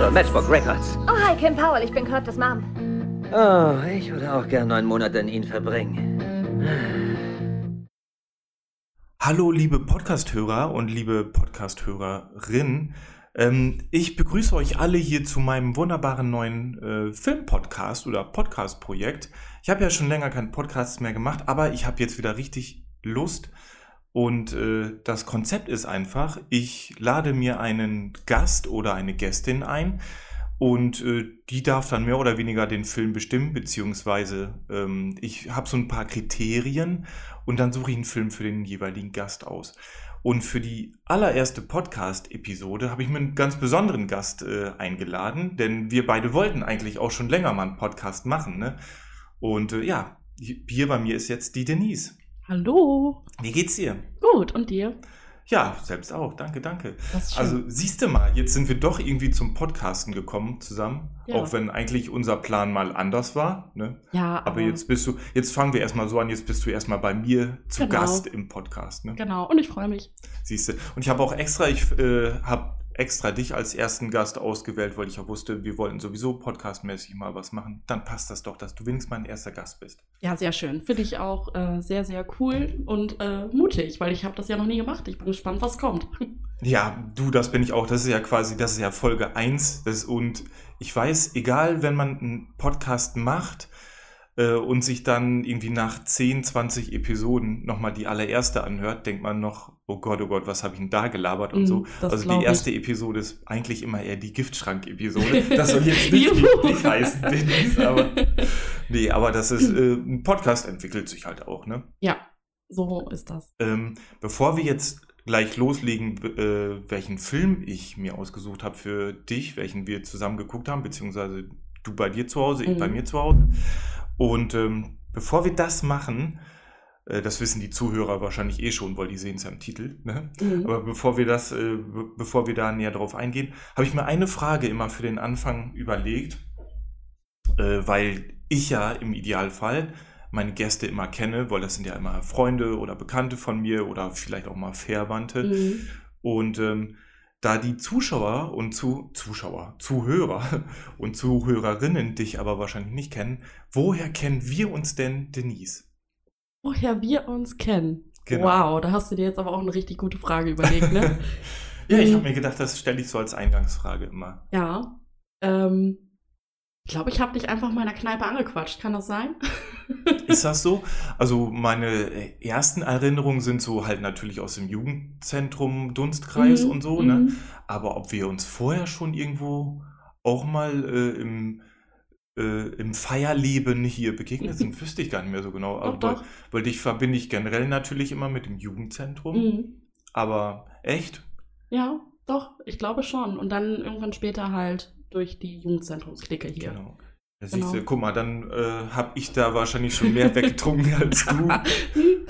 Marshall, Matchbook Records. Oh, hi, Kim Powell, ich bin Curtis Mom. Oh, ich würde auch gern neun Monate in ihn verbringen. Hallo, liebe Podcasthörer und liebe Podcasthörerin. Ähm, ich begrüße euch alle hier zu meinem wunderbaren neuen äh, Filmpodcast oder Podcast-Projekt. Ich habe ja schon länger keinen Podcast mehr gemacht, aber ich habe jetzt wieder richtig Lust. Und äh, das Konzept ist einfach, ich lade mir einen Gast oder eine Gästin ein und äh, die darf dann mehr oder weniger den Film bestimmen, beziehungsweise ähm, ich habe so ein paar Kriterien und dann suche ich einen Film für den jeweiligen Gast aus. Und für die allererste Podcast-Episode habe ich mir einen ganz besonderen Gast äh, eingeladen, denn wir beide wollten eigentlich auch schon länger mal einen Podcast machen. Ne? Und äh, ja, hier bei mir ist jetzt die Denise. Hallo. Wie geht's dir? Gut, und dir? Ja, selbst auch. Danke, danke. Also siehst du mal, jetzt sind wir doch irgendwie zum Podcasten gekommen zusammen, Ja. auch wenn eigentlich unser Plan mal anders war. Ne? Ja, Aber jetzt bist du, jetzt fangen wir erstmal so an, jetzt bist du erstmal bei mir zu Genau. Gast im Podcast. Ne? Genau, und ich freue mich. Siehst du. Und ich habe auch extra, ich äh, habe extra dich als ersten Gast ausgewählt, weil ich ja wusste, wir wollten sowieso podcastmäßig mal was machen. Dann passt das doch, dass du wenigstens mein erster Gast bist. Ja, sehr schön. Finde ich auch äh, sehr, sehr cool und äh, mutig, weil ich habe das ja noch nie gemacht. Ich bin gespannt, was kommt. Ja, du, das bin ich auch. Das ist ja quasi, das ist ja Folge 1. Das, und ich weiß, egal, wenn man einen Podcast macht äh, und sich dann irgendwie nach 10, 20 Episoden nochmal die allererste anhört, denkt man noch, oh Gott, oh Gott, was habe ich denn da gelabert und Mm, so. Also die ich. erste Episode ist eigentlich immer eher die Giftschrank-Episode. Das soll jetzt nicht, Juhu. nicht heißen, Denise, aber nee, aber das ist, äh, ein Podcast entwickelt sich halt auch, ne? Ja, so ist das. Ähm, bevor wir jetzt gleich loslegen, äh, welchen Film ich mir ausgesucht habe für dich, welchen wir zusammen geguckt haben, beziehungsweise du bei dir zu Hause, ich Mhm. bei mir zu Hause. Und ähm, bevor wir das machen, äh, das wissen die Zuhörer wahrscheinlich eh schon, weil die sehen es ja im Titel. Ne? Mhm. Aber bevor wir das, äh, be bevor wir da näher drauf eingehen, habe ich mir eine Frage immer für den Anfang überlegt, äh, weil ich ja im Idealfall meine Gäste immer kenne, weil das sind ja immer Freunde oder Bekannte von mir oder vielleicht auch mal Verwandte. Mhm. Und ähm, da die Zuschauer und zu, Zuschauer, Zuhörer und Zuhörerinnen dich aber wahrscheinlich nicht kennen, woher kennen wir uns denn, Denise? Woher wir uns kennen. Genau. Wow, da hast du dir jetzt aber auch eine richtig gute Frage überlegt, ne? Ja, ich habe mir gedacht, das stelle ich so als Eingangsfrage immer. ja. Ähm, glaube, ich habe dich einfach mal in der Kneipe angequatscht. Kann das sein? Ist das so? Also meine äh, ersten Erinnerungen sind so halt natürlich aus dem Jugendzentrum, Dunstkreis Mhm, und so, ne? mhm. Aber ob wir uns vorher schon irgendwo auch mal äh, im, äh, im Feierleben hier begegnet sind, wüsste ich gar nicht mehr so genau. Doch, Aber doch. Weil, weil dich verbinde ich generell natürlich immer mit dem Jugendzentrum. Mhm. Aber echt? Ja, doch, ich glaube schon. Und dann irgendwann später halt durch die Jugendzentrumsklicke hier. Genau. Da Genau. siehst du, guck mal, dann äh, habe ich da wahrscheinlich schon mehr weggetrunken als du. Hm.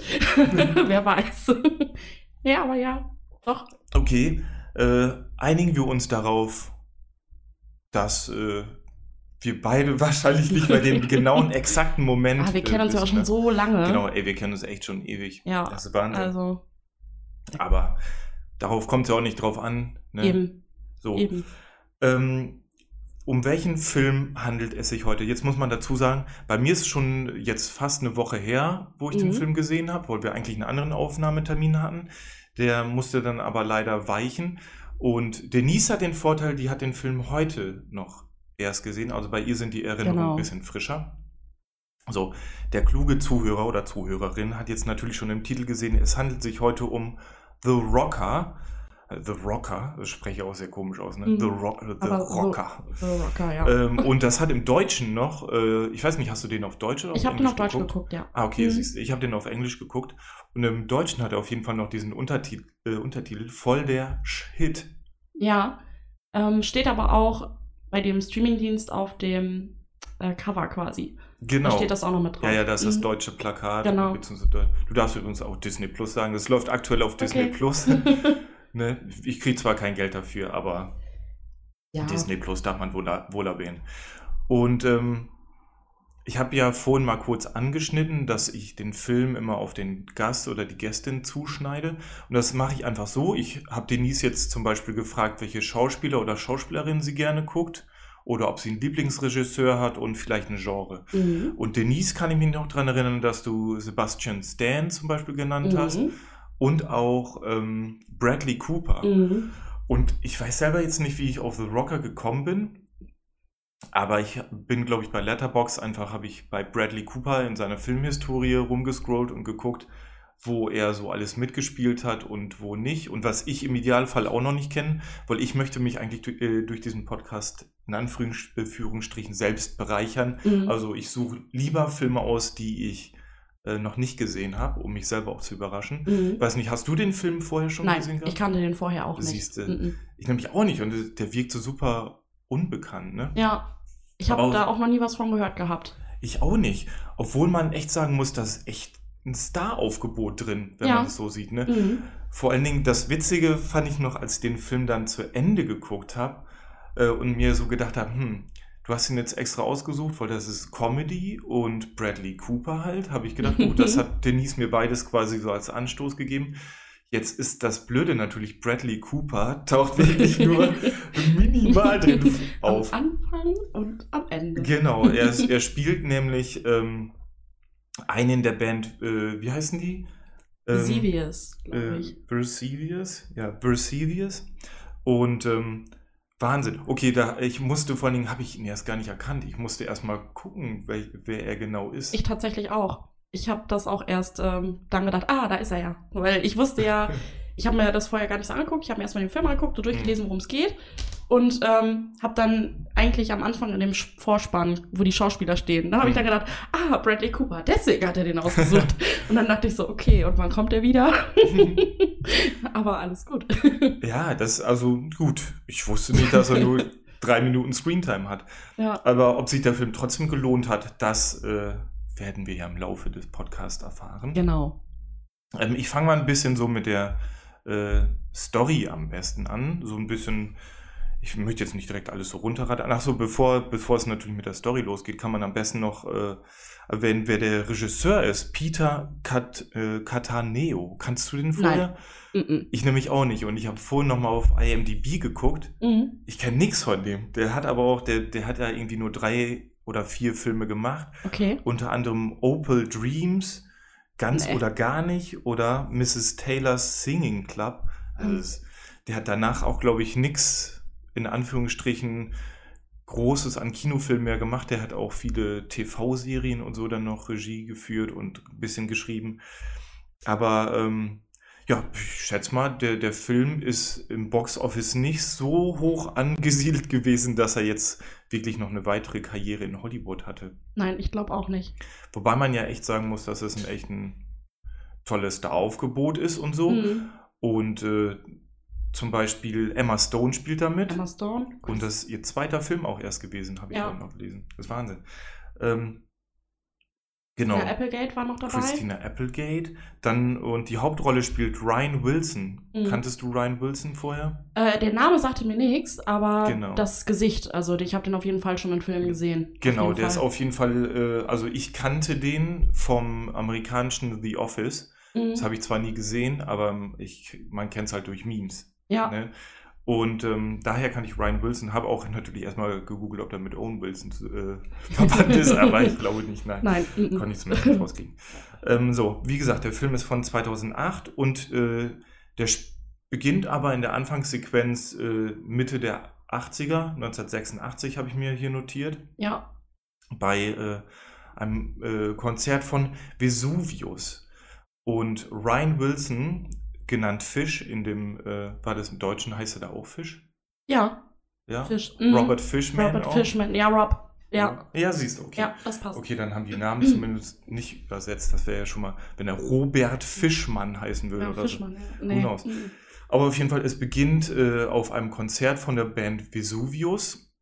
Wer weiß. ja, aber ja, doch. Okay, äh, einigen wir uns darauf, dass äh, wir beide wahrscheinlich nicht mehr den genauen, exakten Moment. Ah, wir kennen äh, uns ja auch schon so lange. Genau, ey, wir kennen uns echt schon ewig. Ja, Das ist Wahnsinn. Also, Aber darauf kommt es ja auch nicht drauf an. Ne? eben, So. eben. Ähm, um welchen Film handelt es sich heute? Jetzt muss man dazu sagen, bei mir ist es schon jetzt fast eine Woche her, wo ich den Mhm. Film gesehen habe, weil wir eigentlich einen anderen Aufnahmetermin hatten. Der musste dann aber leider weichen. Und Denise hat den Vorteil, die hat den Film heute noch erst gesehen. Also bei ihr sind die Erinnerungen Genau. ein bisschen frischer. So, der kluge Zuhörer oder Zuhörerin hat jetzt natürlich schon im Titel gesehen, es handelt sich heute um The Rocker. Äh, The Rocker, das spreche ich auch sehr komisch aus, ne? Mhm. The, Ro The Aber so- Rocker. The Rocker, ja. Ähm, und das hat im Deutschen noch, äh, ich weiß nicht, hast du den auf Deutsch oder ich auf habe den Englisch auf Deutsch geguckt, ja. Ah, okay, Mhm. siehst du, ich habe den auf Englisch geguckt. Und im Deutschen hat er auf jeden Fall noch diesen Untertitel, äh, Untertitel voll der Shit. Ja, ähm, steht aber auch bei dem Streamingdienst auf dem äh, Cover quasi. Genau. Da steht das auch noch mit drauf. ja, ja, das ist das Mhm. deutsche Plakat. Genau. Du darfst übrigens auch Disney Plus sagen. Das läuft aktuell auf Disney Okay. Plus. ne? Ich kriege zwar kein Geld dafür, aber ja. Disney Plus darf man wohl, wohl erwähnen. Und ähm, ich habe ja vorhin mal kurz angeschnitten, dass ich den Film immer auf den Gast oder die Gästin zuschneide. Und das mache ich einfach so. Ich habe Denise jetzt zum Beispiel gefragt, welche Schauspieler oder Schauspielerin sie gerne guckt oder ob sie einen Lieblingsregisseur hat und vielleicht ein Genre. Mhm. Und Denise kann ich mich noch daran erinnern, dass du Sebastian Stan zum Beispiel genannt hast Mhm. Und auch ähm, Bradley Cooper. Mhm. Und ich weiß selber jetzt nicht, wie ich auf The Rocker gekommen bin. Aber ich bin, glaube ich, bei Letterbox einfach habe ich bei Bradley Cooper in seiner Filmhistorie rumgescrollt und geguckt, wo er so alles mitgespielt hat und wo nicht. Und was ich im Idealfall auch noch nicht kenne, weil ich möchte mich eigentlich durch, äh, durch diesen Podcast in Anführungsstrichen selbst bereichern. Mhm. Also ich suche lieber Filme aus, die ich äh, noch nicht gesehen habe, um mich selber auch zu überraschen. Mhm. Ich weiß nicht, hast du den Film vorher schon Nein, gesehen gehabt? ich kannte den vorher auch nicht. Siehste. Mhm. Ich nämlich auch nicht und der wirkt so super unbekannt, ne? Ja, ich habe da auch noch nie was von gehört gehabt. Ich auch nicht. Obwohl man echt sagen muss, da ist echt ein Star-Aufgebot drin, wenn Ja. man es so sieht, ne? Mhm. Vor allen Dingen, das Witzige fand ich noch, als ich den Film dann zu Ende geguckt habe äh, und mir so gedacht habe, hm, du hast ihn jetzt extra ausgesucht, weil das ist Comedy und Bradley Cooper halt, habe ich gedacht, gut, das hat Denise mir beides quasi so als Anstoß gegeben. Jetzt ist das Blöde natürlich, Bradley Cooper taucht wirklich nur minimal drin auf. Am Anfang und am Ende. Genau, er, er spielt nämlich ähm, einen der Band, äh, wie heißen die? Ähm, glaube äh, ich. Vesuvius, ja, Vesuvius. Und ähm, Wahnsinn. Okay, da ich musste vor allen Dingen, habe ich ihn erst gar nicht erkannt. Ich musste erst mal gucken, wer, wer er genau ist. Ich tatsächlich auch. Ich habe das auch erst ähm, dann gedacht, ah, da ist er ja. Weil ich wusste ja, ich habe mir das vorher gar nicht so angeguckt. Ich habe mir erstmal den Film angeguckt und durchgelesen, worum es geht. Und ähm, habe dann eigentlich am Anfang in dem Vorspann, wo die Schauspieler stehen, da habe ich dann gedacht, ah, Bradley Cooper, deswegen hat er den ausgesucht. und dann dachte ich so, okay, und wann kommt er wieder? Aber alles gut. ja, das also gut. Ich wusste nicht, dass er nur drei Minuten Screentime hat. ja. Aber ob sich der Film trotzdem gelohnt hat, das äh, werden wir ja im Laufe des Podcasts erfahren. Genau. Ähm, ich fange mal ein bisschen so mit der äh, Story am besten an. So ein bisschen, ich möchte jetzt nicht direkt alles so runterrattern. Ach so, bevor, bevor es natürlich mit der Story losgeht, kann man am besten noch äh, erwähnen, wer der Regisseur ist. Peter Cat, äh, Cataneo. Kannst du den vorher? Mhm. Ich nämlich auch nicht. Und ich habe vorhin nochmal auf IMDb geguckt. Mhm. Ich kenne nichts von dem. Der hat aber auch, der, der hat ja irgendwie nur drei oder vier Filme gemacht Okay. unter anderem Opal Dreams, ganz Nee. oder gar nicht oder Mrs. Taylor's Singing Club. Also Mhm. der hat danach auch, glaube ich, nichts in Anführungsstrichen Großes an Kinofilmen mehr gemacht. Der hat auch viele TV-Serien und so dann noch Regie geführt und ein bisschen geschrieben. Aber ähm, ja, ich schätze mal, der, der Film ist im Box-Office nicht so hoch angesiedelt gewesen, dass er jetzt wirklich noch eine weitere Karriere in Hollywood hatte. Nein, ich glaube auch nicht. Wobei man ja echt sagen muss, dass es ein echt ein tolles Star-Aufgebot ist und so. Mhm. Und äh, zum Beispiel Emma Stone spielt damit. Emma Stone. Und das ist ihr zweiter Film auch erst gewesen, habe ich Ja. noch gelesen. Das ist Wahnsinn. Ähm, genau. Ja, Applegate war noch dabei. Christina Applegate. Dann, und die Hauptrolle spielt Ryan Wilson. Mhm. Kanntest du Ryan Wilson vorher? Äh, der Name sagte mir nichts, aber Genau. das Gesicht, also ich habe den auf jeden Fall schon in Filmen gesehen. Genau, der ist Fall. auf jeden Fall, äh, also ich kannte den vom amerikanischen The Office. Mhm. Das habe ich zwar nie gesehen, aber ich, man kennt es halt durch Memes. Ja, Ne? Und ähm, daher kann ich Ryan Wilson, habe auch natürlich erstmal gegoogelt, ob der mit Owen Wilson äh, verwandt ist, aber ich glaube nicht, nein. nein. Konnte ich zumindest nicht rauskriegen. Ähm, so, wie gesagt, der Film ist von 2008 und äh, der beginnt aber in der Anfangssequenz äh, Mitte der 80er, 1986 habe ich mir hier notiert, Ja, bei äh, einem äh, Konzert von Vesuvius. Und Ryan Wilson, genannt Fish, in dem, äh, war das im Deutschen, heißt er da auch Fish? ja, Ja. Fish. mhm. Robert Fishman. Robert auch? Fishman, ja, Rob. Ja, Ja, siehst du, okay. ja, das passt. Okay, dann haben die Namen zumindest nicht übersetzt. Das wäre ja schon mal, wenn er Robert Fischmann heißen würde Ja, oder Fischmann, ja. Who Nee. mhm. so. Aber auf jeden Fall, es beginnt äh, auf einem Konzert von der Band Vesuvius.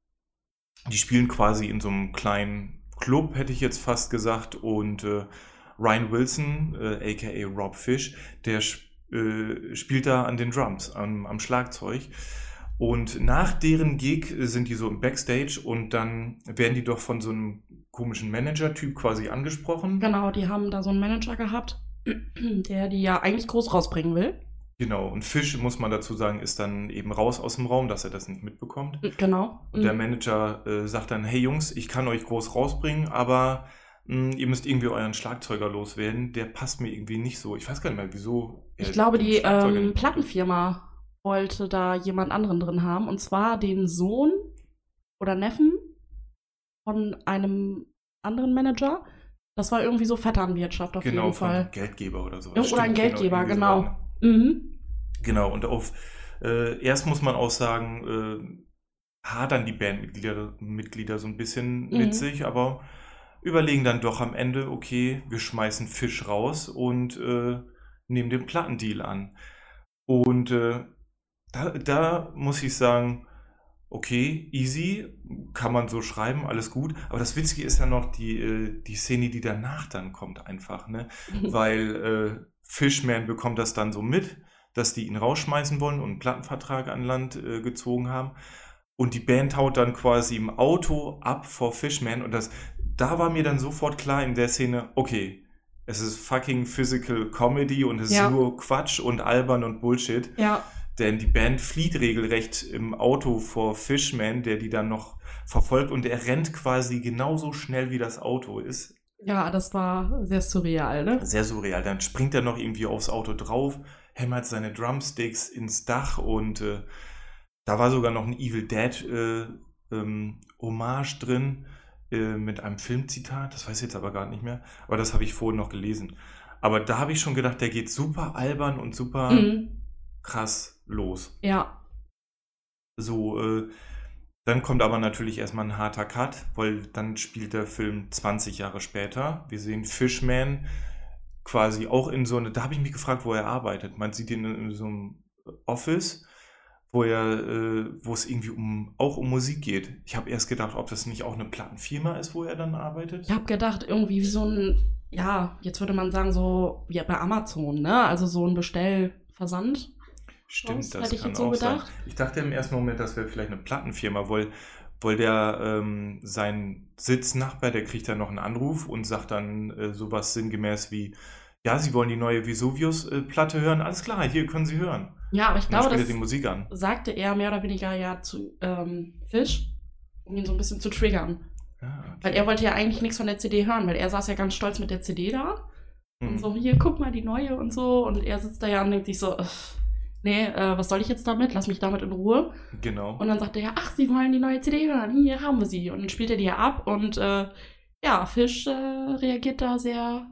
Die spielen quasi in so einem kleinen Club, hätte ich jetzt fast gesagt. Und äh, Ryan Wilson, äh, aka Rob Fish, der sp- äh, spielt da an den Drums, am, am Schlagzeug. Und nach deren Gig sind die so im Backstage und dann werden die doch von so einem komischen Manager-Typ quasi angesprochen. Genau, die haben da so einen Manager gehabt, der die ja eigentlich groß rausbringen will. Genau, und Fisch, muss man dazu sagen, ist dann eben raus aus dem Raum, dass er das nicht mitbekommt. Genau. Und der. Manager äh, sagt dann, hey Jungs, ich kann euch groß rausbringen, aber mh, ihr müsst irgendwie euren Schlagzeuger loswerden. Der passt mir irgendwie nicht so. Ich weiß gar nicht mehr, wieso. Er Ich glaube, die ähm. Plattenfirma wollte da jemand anderen drin haben. Und zwar den Sohn oder Neffen von einem anderen Manager. Das war irgendwie so Vetternwirtschaft auf Genau, jeden Fall. Geldgeber oder so. Ja, oder ein Geldgeber, genau. ne? Mhm. Genau, und auf äh, erst muss man auch sagen, äh, hadern die Bandmitglieder Mitglieder so ein bisschen Mhm. mit sich, aber überlegen dann doch am Ende, okay, wir schmeißen Fisch raus und äh, nehmen den Plattendeal an. Und äh, da, da muss ich sagen, okay, easy, kann man so schreiben, alles gut. Aber das Witzige ist ja noch die, äh, die Szene, die danach dann kommt, einfach, ne? weil äh, Fishman bekommt das dann so mit, dass die ihn rausschmeißen wollen und einen Plattenvertrag an Land äh, gezogen haben. Und die Band haut dann quasi im Auto ab vor Fishman. Und das, da war mir dann sofort klar in der Szene, okay, es ist fucking Physical Comedy und es Ja. ist nur Quatsch und albern und Bullshit. Ja, Denn die Band flieht regelrecht im Auto vor Fishman, der die dann noch verfolgt und er rennt quasi genauso schnell wie das Auto ist. ja, das war sehr surreal, ne? Sehr surreal. Dann springt er noch irgendwie aufs Auto drauf, hämmert seine Drumsticks ins Dach und äh, da war sogar noch ein Evil Dead äh, ähm, Hommage drin äh, mit einem Filmzitat. Das weiß ich jetzt aber gar nicht mehr. Aber das habe ich vorhin noch gelesen. Aber da habe ich schon gedacht, der geht super albern und super Mhm. krass los. Ja, So, äh, dann kommt aber natürlich erstmal ein harter Cut, weil dann spielt der Film 20 Jahre später. Wir sehen Fishman quasi auch in so eine, da habe ich mich gefragt, wo er arbeitet. Man sieht ihn in, in so einem Office, wo er, äh, wo es irgendwie um, auch um Musik geht. Ich habe erst gedacht, ob das nicht auch eine Plattenfirma ist, wo er dann arbeitet. ich habe gedacht, irgendwie wie so ein, ja, jetzt würde man sagen, so wie bei Amazon, ne? Also so ein Bestellversand. Stimmt, Was? das Hätte ich kann jetzt so auch sein. gedacht. Ich dachte im ersten Moment, das wäre vielleicht eine Plattenfirma, weil, weil der ähm, sein Sitznachbar, der kriegt dann noch einen Anruf und sagt dann äh, sowas sinngemäß wie, ja, Sie wollen die neue Vesuvius-Platte hören? Alles klar, hier können Sie hören. Ja, aber ich Und glaube, das die Musik an. sagte er mehr oder weniger ja zu ähm, Fish, um ihn so ein bisschen zu triggern. Ah, okay. Weil er wollte ja eigentlich nichts von der CD hören, weil er saß ja ganz stolz mit der CD da. Und Hm. so, hier, guck mal, die neue und so. Und er sitzt da ja und denkt sich so, "Ugh, nee, äh, was soll ich jetzt damit? Lass mich damit in Ruhe. Genau. Und dann sagt er ja, ach, Sie wollen die neue CD hören, hier haben wir sie. Und dann spielt er die ja ab und äh, ja, Fisch äh, reagiert da Sehr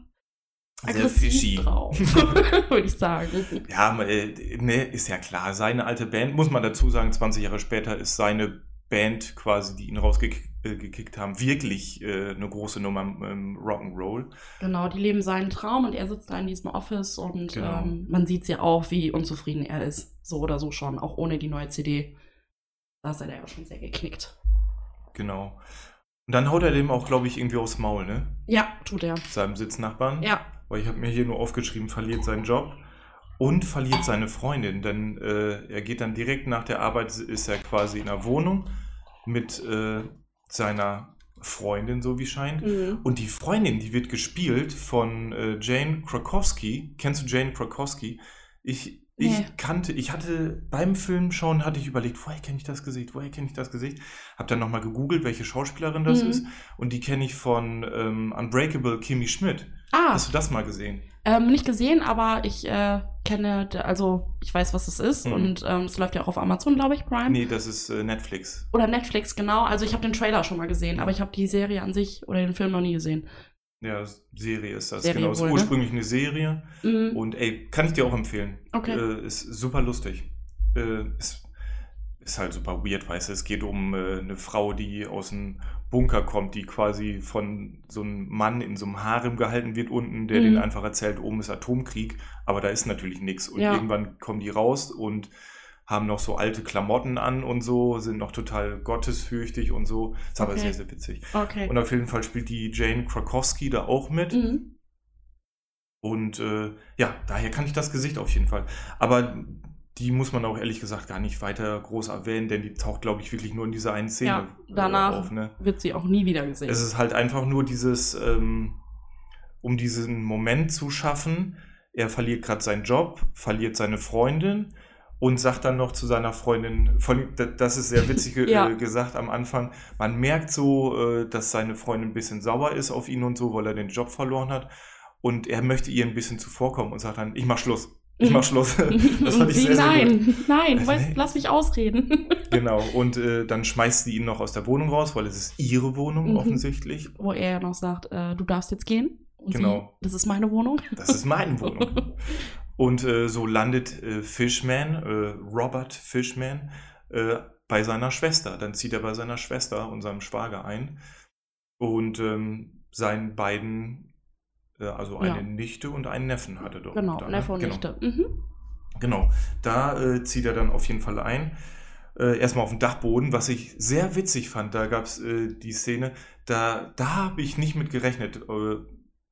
aggressiv fishy. drauf, würde ich sagen. Ja, äh, ne, ist ja klar. Seine alte Band, muss man dazu sagen, 20 Jahre später ist seine Band quasi, die ihn rausgekickt haben, wirklich äh, eine große Nummer im Rock'n'Roll. Genau, die leben seinen Traum und er sitzt da in diesem Office und Genau. ähm, man sieht ja auch, wie unzufrieden er ist. So oder so schon, auch ohne die neue CD. Da ist er ja schon sehr geknickt. Genau. Und dann haut er dem auch, glaube ich, irgendwie aufs Maul, ne? Ja, tut er. Seinem Sitznachbarn. Ja, Weil ich habe mir hier nur aufgeschrieben, verliert seinen Job und verliert seine Freundin. Denn äh, er geht dann direkt nach der Arbeit, ist er quasi in einer Wohnung mit äh, seiner Freundin, so wie scheint. mhm. Und die Freundin, die wird gespielt von äh, Jane Krakowski. Kennst du Jane Krakowski? Ich, ich Nee. kannte, ich hatte beim Film schon, hatte ich überlegt, woher kenne ich das Gesicht, woher kenne ich das Gesicht? Hab dann nochmal gegoogelt, welche Schauspielerin das Mhm. ist. Und die kenne ich von ähm, Unbreakable Kimmy Schmidt. Ah, Hast du das mal gesehen? ähm, nicht gesehen, aber ich äh, kenne, also ich weiß, was es ist Mhm. und ähm, es läuft ja auch auf Amazon, glaube ich, Prime. Nee, das ist äh, Netflix. Oder Netflix, genau. Also ich habe den Trailer schon mal gesehen, aber ich habe die Serie an sich oder den Film noch nie gesehen. Ja, Serie ist das. Serie genau, ist wohl, ne? ursprünglich eine Serie. Mhm. Und ey, kann ich dir auch empfehlen. Okay. Äh, ist super lustig. Äh, ist, ist halt super weird, weißt du. Es geht um äh, eine Frau, die aus dem Bunker kommt, die quasi von so einem Mann in so einem Harem gehalten wird unten, der Mhm. denen einfach erzählt, oben ist Atomkrieg, aber da ist natürlich nichts. Und Ja. irgendwann kommen die raus und haben noch so alte Klamotten an und so, sind noch total gottesfürchtig und so. Ist aber Okay. sehr, sehr witzig. Okay. Und auf jeden Fall spielt die Jane Krakowski da auch mit. Mhm. Und äh, ja, daher kann ich das Gesicht auf jeden Fall. Aber die muss man auch ehrlich gesagt gar nicht weiter groß erwähnen, denn die taucht, glaube ich, wirklich nur in dieser einen Szene Ja, danach äh, auf. Ne? wird sie auch nie wieder gesehen. Es ist halt einfach nur dieses, ähm, um diesen Moment zu schaffen. Er verliert gerade seinen Job, verliert seine Freundin und sagt dann noch zu seiner Freundin, das ist sehr witzig ge- Ja. äh, gesagt am Anfang, man merkt so, äh, dass seine Freundin ein bisschen sauer ist auf ihn und so, weil er den Job verloren hat. Und er möchte ihr ein bisschen zuvorkommen und sagt dann, ich mach Schluss. Ich mach Schluss. Das fand ich sehr, sehr gut. nein, nein, Also, lass mich ausreden. Genau. Und äh, dann schmeißt sie ihn noch aus der Wohnung raus, weil es ist ihre Wohnung Mhm. offensichtlich. Wo er ja noch sagt, äh, du darfst jetzt gehen. Und Genau. Sie, das ist meine Wohnung. Das ist meine Wohnung. Und äh, so landet äh, Fishman, äh, Robert Fishman, äh, bei seiner Schwester. Dann zieht er bei seiner Schwester und seinem Schwager ein. Und ähm, seinen beiden, also eine Ja. Nichte und einen Neffen hatte dort. Genau, da, ne? Neffe und genau. Nichte. Mhm. Genau, da äh, zieht er dann auf jeden Fall ein. Äh, erstmal auf den Dachboden, was ich sehr witzig fand. Da gab es äh, die Szene, da, da habe ich nicht mit gerechnet. Äh,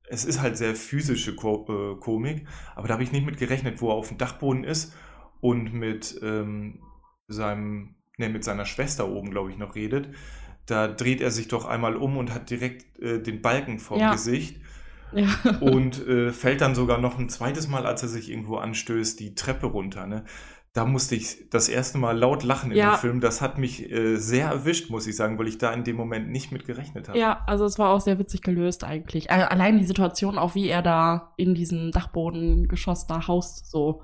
es ist halt sehr physische Ko äh, Komik, aber da habe ich nicht mit gerechnet, wo er auf dem Dachboden ist und mit ähm, seinem, ne, mit seiner Schwester oben, glaube ich, noch redet. Da dreht er sich doch einmal um und hat direkt äh, den Balken vom Ja. Gesicht Ja. und äh, fällt dann sogar noch ein zweites Mal, als er sich irgendwo anstößt, die Treppe runter. Ne? Da musste ich das erste Mal laut lachen in Ja. dem Film. Das hat mich äh, sehr erwischt, muss ich sagen, weil ich da in dem Moment nicht mit gerechnet habe. Ja, also es war auch sehr witzig gelöst eigentlich. Allein die Situation, auch wie er da in diesem Dachbodengeschoss da haust, so.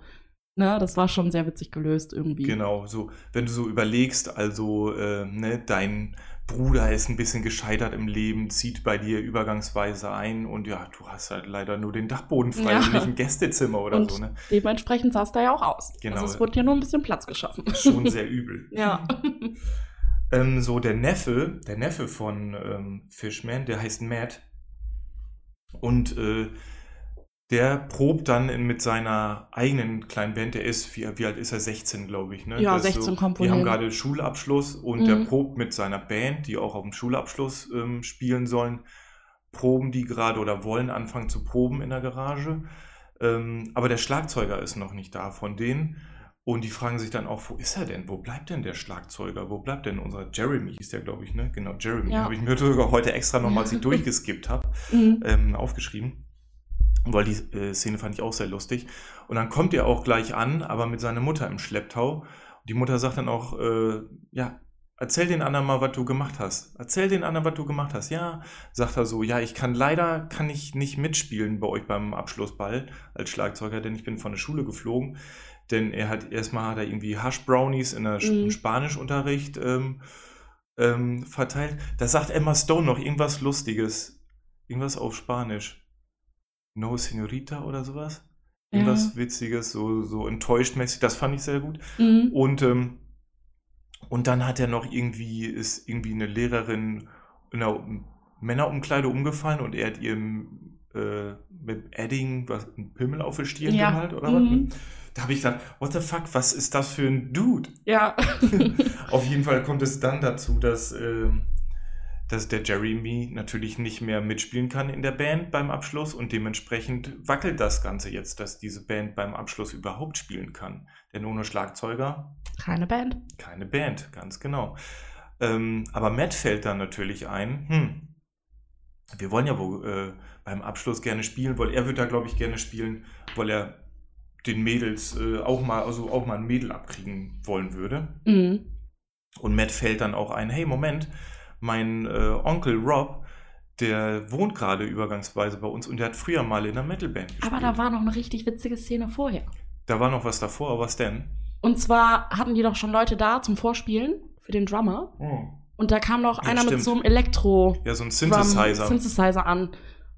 Ne, das war schon sehr witzig gelöst irgendwie. Genau, so, wenn du so überlegst, also, äh, ne, dein Bruder ist ein bisschen gescheitert im Leben, zieht bei dir übergangsweise ein und ja, du hast halt leider nur den Dachboden frei Ja. und nicht ein Gästezimmer oder Und so, ne? dementsprechend sah es da ja auch aus. Genau. Also es wurde ja nur ein bisschen Platz geschaffen. Schon sehr übel. ja. Ähm, so der Neffe, der Neffe von ähm, Fishman, der heißt Matt. Und äh, der probt dann mit seiner eigenen kleinen Band, der ist, wie, wie alt ist er? 16, glaube ich. Ne? Ja, ist 16 kommt wohl Die haben gerade Schulabschluss und Mhm. der probt mit seiner Band, die auch auf dem Schulabschluss ähm, spielen sollen, proben die gerade oder wollen anfangen zu proben in der Garage. Ähm, aber der Schlagzeuger ist noch nicht da von denen. Und die fragen sich dann auch, wo ist er denn? Wo bleibt denn der Schlagzeuger? Wo bleibt denn unser Jeremy? Hieß der, glaube ich, ne? Genau, Jeremy. Ja. Habe ich mir sogar heute extra nochmal, als ich durchgeskippt habe, Mhm. ähm, aufgeschrieben. Weil die äh, Szene fand ich auch sehr lustig. Und dann kommt er auch gleich an, aber mit seiner Mutter im Schlepptau. Die Mutter sagt dann auch, äh, ja, erzähl den anderen mal, was du gemacht hast. Erzähl den anderen, was du gemacht hast. Ja, sagt er so, ja, ich kann leider, kann ich nicht mitspielen bei euch beim Abschlussball als Schlagzeuger, denn ich bin von der Schule geflogen. Denn er hat, erstmal hat er irgendwie Hash Brownies in der Mhm. Spanischunterricht ähm, ähm, verteilt. Da sagt Emma Stone noch irgendwas Lustiges. Irgendwas auf Spanisch. No Senorita oder sowas. Irgendwas Witziges, so, so enttäuscht-mäßig. Das fand ich sehr gut. Mhm. Und, ähm, und dann hat er noch irgendwie, ist irgendwie eine Lehrerin in einer Männerumkleide umgefallen und er hat ihr äh, mit Edding was, einen Pimmel auf die Stirn Ja. gemalt oder was. Mhm. Da habe ich gedacht, what the fuck, was ist das für ein Dude? Ja. Auf jeden Fall kommt es dann dazu, dass, ähm, dass der Jeremy natürlich nicht mehr mitspielen kann in der Band beim Abschluss und dementsprechend wackelt das Ganze jetzt, dass diese Band beim Abschluss überhaupt spielen kann. Denn ohne Schlagzeuger Keine Band. keine Band, ganz genau. Ähm, aber Matt fällt dann natürlich ein, hm, wir wollen ja wohl äh, beim Abschluss gerne spielen, weil er wird da, glaube ich, gerne spielen, weil er den Mädels äh, auch mal, also auch mal ein Mädel abkriegen wollen würde. Mhm. Und Matt fällt dann auch ein, hey, Moment, mein äh, Onkel Rob, der wohnt gerade übergangsweise bei uns und der hat früher mal in einer Metalband gespielt. Aber da war noch eine richtig witzige Szene vorher. da war noch was davor, aber was denn? Und zwar hatten die doch schon Leute da zum Vorspielen für den Drummer. Und da kam noch Ja, einer stimmt. mit so einem Elektro Ja, so ein Drum- Synthesizer. Synthesizer an.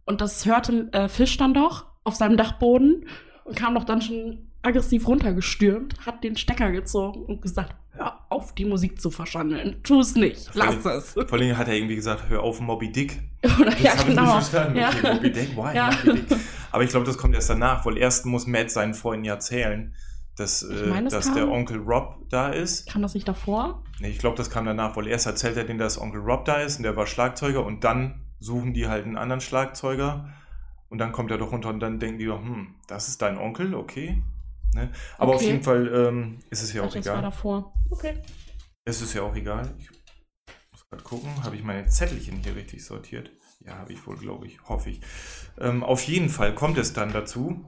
Und das hörte äh, Fisch dann doch auf seinem Dachboden und kam doch dann schon aggressiv runtergestürmt, hat den Stecker gezogen und gesagt, hör auf, die Musik zu verschandeln. Tu es nicht, lass es. Vor allem hat er irgendwie gesagt, hör auf Moby Dick. Oder, Das ja, habe ich genau. nicht verstanden. Ja. Okay, Moby Dick, why Ja. Moby Dick? Aber ich glaube, das kommt erst danach, weil erst muss Matt seinen Freunden ja erzählen, dass, äh, meine, es dass der Onkel Rob da ist. Kam das nicht davor? Nee, ich glaube, das kam danach, weil erst erzählt er denen, dass Onkel Rob da ist und der war Schlagzeuger und dann suchen die halt einen anderen Schlagzeuger und dann kommt er doch runter und dann denken die doch, hm, das ist dein Onkel, okay. Ne? Aber auf Okay. jeden Fall ähm, ist es ja Ach, auch das war egal. davor. Okay. Es ist ja auch egal. Ich muss gerade gucken, habe ich meine Zettelchen hier richtig sortiert? Ja, habe ich wohl, glaube ich, hoffe ich. Ähm, auf jeden Fall kommt es dann dazu.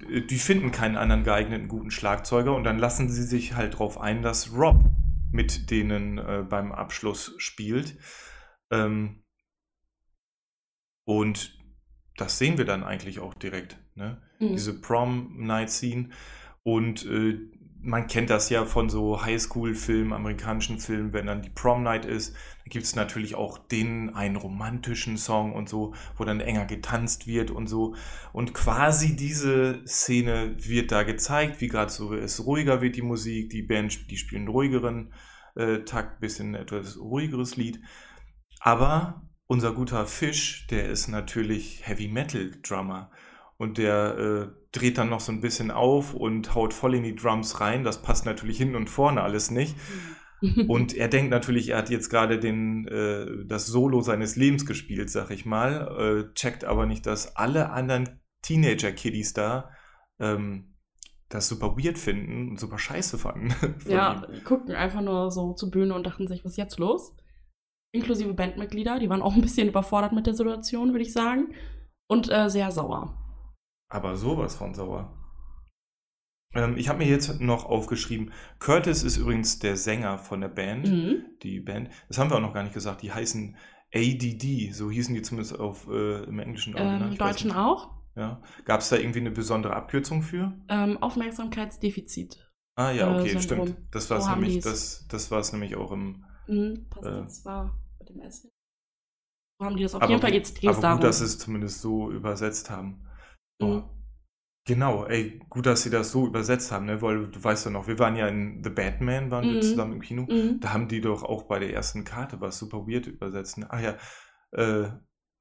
Die finden keinen anderen geeigneten guten Schlagzeuger und dann lassen sie sich halt darauf ein, dass Rob mit denen äh, beim Abschluss spielt. Ähm, und das sehen wir dann eigentlich auch direkt. Ne? Mhm. diese Prom-Night-Scene. Und äh, man kennt das ja von so Highschool-Filmen, amerikanischen Filmen, wenn dann die Prom-Night ist, dann gibt es natürlich auch den einen romantischen Song und so, wo dann enger getanzt wird und so. Und quasi diese Szene wird da gezeigt, wie gerade so es ruhiger wird, die Musik, die Band, die spielen ruhigeren äh, Takt, bisschen etwas ruhigeres Lied. Aber unser guter Fisch, der ist natürlich Heavy Metal Drummer und der äh, dreht dann noch so ein bisschen auf und haut voll in die Drums rein. Das passt natürlich hinten und vorne alles nicht. Und er denkt natürlich, er hat jetzt gerade den äh, das Solo seines Lebens gespielt, sag ich mal, äh, checkt aber nicht, dass alle anderen Teenager-Kiddies da ähm, das super weird finden und super scheiße fanden. ja, die guckten einfach nur so zur Bühne und dachten sich, was ist jetzt los? Inklusive Bandmitglieder, die waren auch ein bisschen überfordert mit der Situation, würde ich sagen. Und äh, sehr sauer. Aber sowas von sauer. Ähm, ich habe mir jetzt noch aufgeschrieben, Curtis ist übrigens der Sänger von der Band. Mhm. Die Band, das haben wir auch noch gar nicht gesagt, die heißen ADD, so hießen die zumindest auf, äh, im Englischen. Ähm, Original. Im Ich weiß Deutschen auch. Ja. Gab es da irgendwie eine besondere Abkürzung für? Ähm, Aufmerksamkeitsdefizit. Ah ja, Äh, okay, Syndrom. stimmt. Das war es nämlich, das, das war es nämlich auch im. Mhm, passt Äh. zwar mit dem Essen. So haben die das auf aber jeden Fall jetzt Aber darum. gut, dass sie es zumindest so übersetzt haben. Oh. Genau, ey, gut, dass sie das so übersetzt haben, ne? Weil du weißt ja noch, wir waren ja in The Batman, waren wir Mhm. zusammen im Kino. Mhm. Da haben die doch auch bei der ersten Karte was super weird übersetzt. Ne? Ach ja, äh,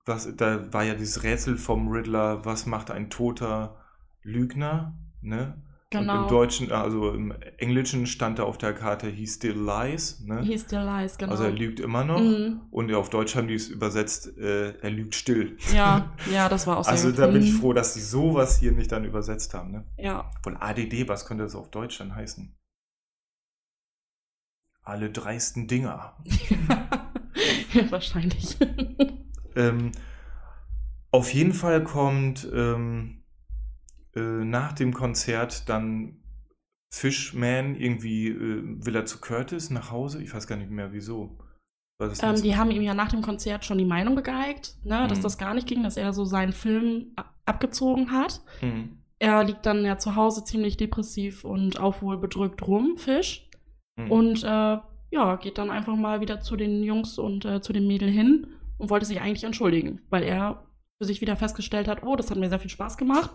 was, da war ja dieses Rätsel vom Riddler, was macht ein toter Lügner? Ne? Und Genau. im Deutschen, also im Englischen stand da auf der Karte, he still lies. Ne? He still lies, genau. Also er lügt immer noch. Mhm. Und auf Deutsch haben die es übersetzt, äh, er lügt still. Ja, ja, das war auch sehr Also da bin ich Mhm. froh, dass sie sowas hier nicht dann übersetzt haben. Ne? Ja. Obwohl ADD, was könnte das auf Deutsch dann heißen? Alle dreisten Dinger. ja, wahrscheinlich. Ähm, auf jeden Fall kommt ähm, äh, nach dem Konzert dann Fishman, irgendwie äh, will er zu Curtis nach Hause. Ich weiß gar nicht mehr wieso. Ähm, die haben ihm ja nach dem Konzert schon die Meinung gegeigt, ne, dass Mhm. das gar nicht ging, dass er so seinen Film abgezogen hat. Hm, Er liegt dann ja zu Hause ziemlich depressiv und aufwohlbedrückt rum, Fisch. hm. Und äh, ja, geht dann einfach mal wieder zu den Jungs und äh, zu dem Mädel hin und wollte sich eigentlich entschuldigen, weil er für sich wieder festgestellt hat, oh, das hat mir sehr viel Spaß gemacht.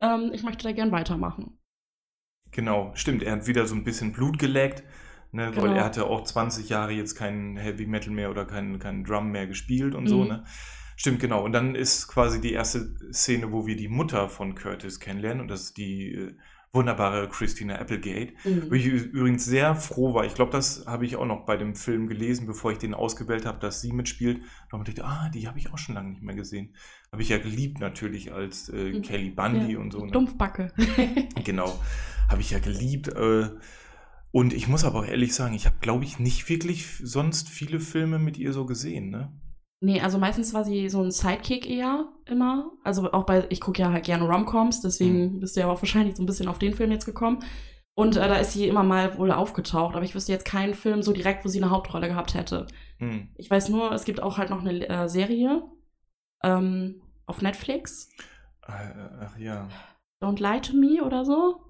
Ähm, ich möchte da gern weitermachen. Genau, stimmt. Er hat wieder so ein bisschen Blut geleckt, ne, weil Genau. er hatte auch 20 Jahre jetzt keinen Heavy Metal mehr oder keinen keinen Drum mehr gespielt und so. Mhm. Ne? Stimmt, genau. Und dann ist quasi die erste Szene, wo wir die Mutter von Curtis kennenlernen und das ist die äh, wunderbare Christina Applegate. Wo ich übrigens sehr froh war. Ich glaube, das habe ich auch noch bei dem Film gelesen, bevor ich den ausgewählt habe, dass sie mitspielt. Da habe ich gedacht, ah, die habe ich auch schon lange nicht mehr gesehen. Habe ich ja geliebt natürlich als äh, Mhm. Kelly Bundy Ja, und so. Ne? Dumpfbacke. Genau, habe ich ja geliebt. Äh, und ich muss aber auch ehrlich sagen, ich habe, glaube ich, nicht wirklich sonst viele Filme mit ihr so gesehen. Ne? Nee, also meistens war sie so ein Sidekick eher immer. Also auch bei, ich gucke ja halt gerne Romcoms, deswegen bist du ja auch wahrscheinlich so ein bisschen auf den Film jetzt gekommen. Und äh, da ist sie immer mal wohl aufgetaucht, aber ich wüsste jetzt keinen Film so direkt, wo sie eine Hauptrolle gehabt hätte. Hm. Ich weiß nur, es gibt auch halt noch eine äh, Serie ähm, auf Netflix. Äh, Ach ja. Don't Lie to Me oder so.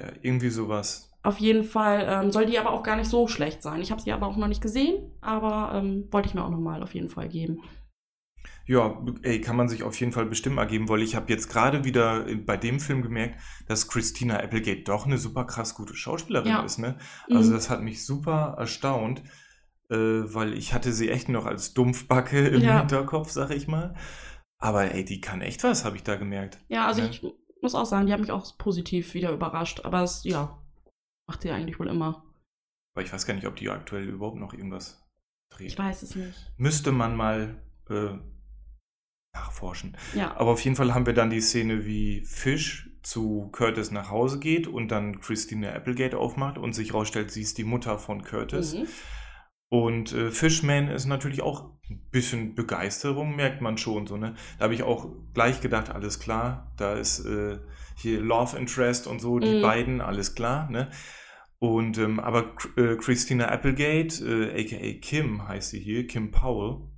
ja, irgendwie sowas. Auf jeden Fall ähm, soll die aber auch gar nicht so schlecht sein. Ich habe sie aber auch noch nicht gesehen, aber ähm, wollte ich mir auch nochmal auf jeden Fall geben. Ja, ey, kann man sich auf jeden Fall bestimmt ergeben, weil ich habe jetzt gerade wieder bei dem Film gemerkt, dass Christina Applegate doch eine super krass gute Schauspielerin Ja. ist. Ne? Also Mhm. das hat mich super erstaunt, äh, weil ich hatte sie echt noch als Dumpfbacke im Ja. Hinterkopf, sag ich mal. Aber ey, die kann echt was, habe ich da gemerkt. Ja, also Ja. ich muss auch sagen, die haben mich auch positiv wieder überrascht. Aber es, ja, macht sie eigentlich wohl immer. Aber ich weiß gar nicht, ob die aktuell überhaupt noch irgendwas dreht. Ich weiß es nicht. Müsste man mal äh, nachforschen. Ja. Aber auf jeden Fall haben wir dann die Szene, wie Fish zu Curtis nach Hause geht und dann Christina Applegate aufmacht und sich rausstellt, sie ist die Mutter von Curtis. Mhm. Und äh, Fishman ist natürlich auch ein bisschen Begeisterung, merkt man schon so, ne? Da habe ich auch gleich gedacht, alles klar, da ist äh, hier Love Interest und so, die Mhm. beiden, alles klar, ne? Und ähm, aber äh, Christina Applegate, äh, aka Kim heißt sie hier, Kim Powell,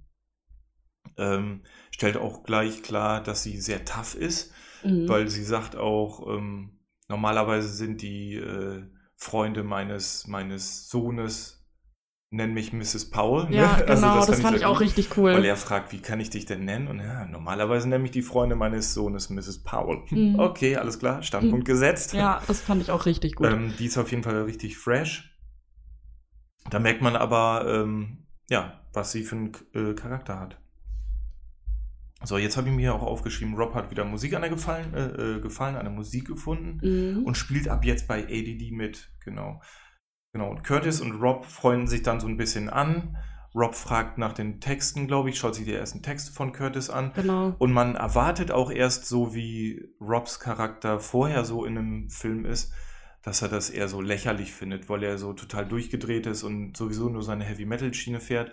ähm, stellt auch gleich klar, dass sie sehr tough ist, Mhm. weil sie sagt auch, ähm, normalerweise sind die äh, Freunde meines, meines Sohnes, nennen mich Mrs. Powell. ja, ne? Also genau, das, fand sehr ich auch richtig cool. Weil er fragt, wie kann ich dich denn nennen? Und ja, normalerweise nenne ich die Freunde meines Sohnes Mrs. Powell. Mhm. Okay, alles klar, Standpunkt gesetzt. ja, das fand ich auch richtig gut. Ähm, die ist auf jeden Fall richtig fresh. Da merkt man aber, ähm, ja, was sie für einen äh, Charakter hat. So, jetzt habe ich mir auch aufgeschrieben, Rob hat wieder Musik an der gefallen, äh, äh, gefallen, an der Musik gefunden Mhm. und spielt ab jetzt bei ADD mit. Genau. Genau. Und Curtis und Rob freunden sich dann so ein bisschen an. Rob fragt nach den Texten, glaube ich, schaut sich die ersten Texte von Curtis an. Genau. Und man erwartet auch erst so, wie Robs Charakter vorher so in einem Film ist, dass er das eher so lächerlich findet, weil er so total durchgedreht ist und sowieso nur seine Heavy-Metal-Schiene fährt.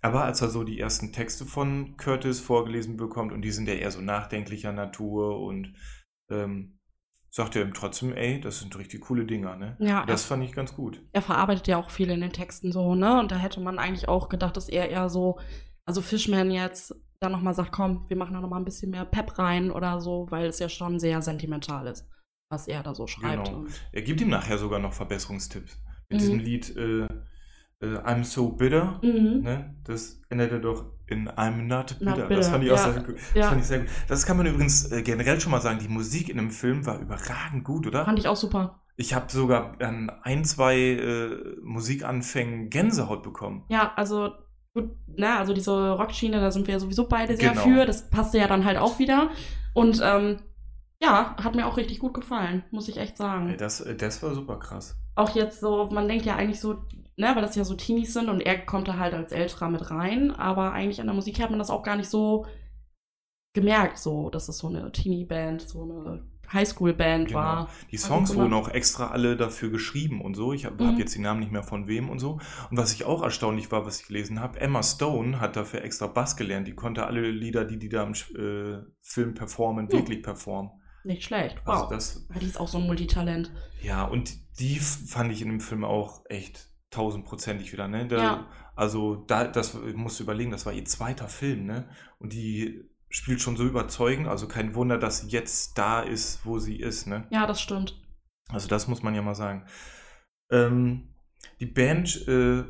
Aber als er so die ersten Texte von Curtis vorgelesen bekommt, und die sind ja eher so nachdenklicher Natur und ähm, sagt er ihm trotzdem, ey, das sind richtig coole Dinger, ne? Ja, Das fand ich ganz gut. er verarbeitet ja auch viel in den Texten so, ne? Und da hätte man eigentlich auch gedacht, dass er eher so, also Fishman jetzt dann nochmal sagt, komm, wir machen da nochmal ein bisschen mehr Pep rein oder so, weil es ja schon sehr sentimental ist, was er da so schreibt. Genau. Er gibt ihm nachher sogar noch Verbesserungstipps. Mit Mhm. diesem Lied äh, äh, I'm So Bitter. mhm. Ne? Das endete doch in I'm not bitter. Not Das bitter, fand ich auch ja. sehr gut. Das, Ja. fand ich sehr gut. das kann man übrigens äh, generell schon mal sagen. Die Musik in dem Film war überragend gut, oder? Fand ich auch super. Ich habe sogar an ein, zwei äh, Musikanfängen Gänsehaut bekommen. Ja, also gut, na, also diese Rockschiene, da sind wir ja sowieso beide sehr Genau. für. Das passte ja dann halt auch wieder. Und ähm, ja, hat mir auch richtig gut gefallen, muss ich echt sagen. Das, äh, das war super krass. Auch jetzt so, man denkt ja eigentlich so, ne, weil das ja so Teenies sind und er kommt da halt als Älterer mit rein, aber eigentlich an der Musik hat man das auch gar nicht so gemerkt, so, dass es so eine Teenie-Band, so eine Highschool-Band Genau. war. Die Also Songs gemacht. wurden auch extra alle dafür geschrieben und so. Ich habe Mhm. hab jetzt die Namen nicht mehr von wem und so. Und was ich auch erstaunlich war, was ich gelesen habe, Emma Stone hat dafür extra Bass gelernt. Die konnte alle Lieder, die die da im äh, Film performen, Mhm. wirklich performen. Nicht schlecht. Also Wow. das, Aber die ist auch so ein Multitalent. ja, und die fand ich in dem Film auch echt tausendprozentig wieder, ne? Da, Ja. Also da, das musst du überlegen, das war ihr zweiter Film, ne? Und die spielt schon so überzeugend, also kein Wunder, dass sie jetzt da ist, wo sie ist, ne? Ja, das stimmt. Also das muss man ja mal sagen. Ähm, die Band äh,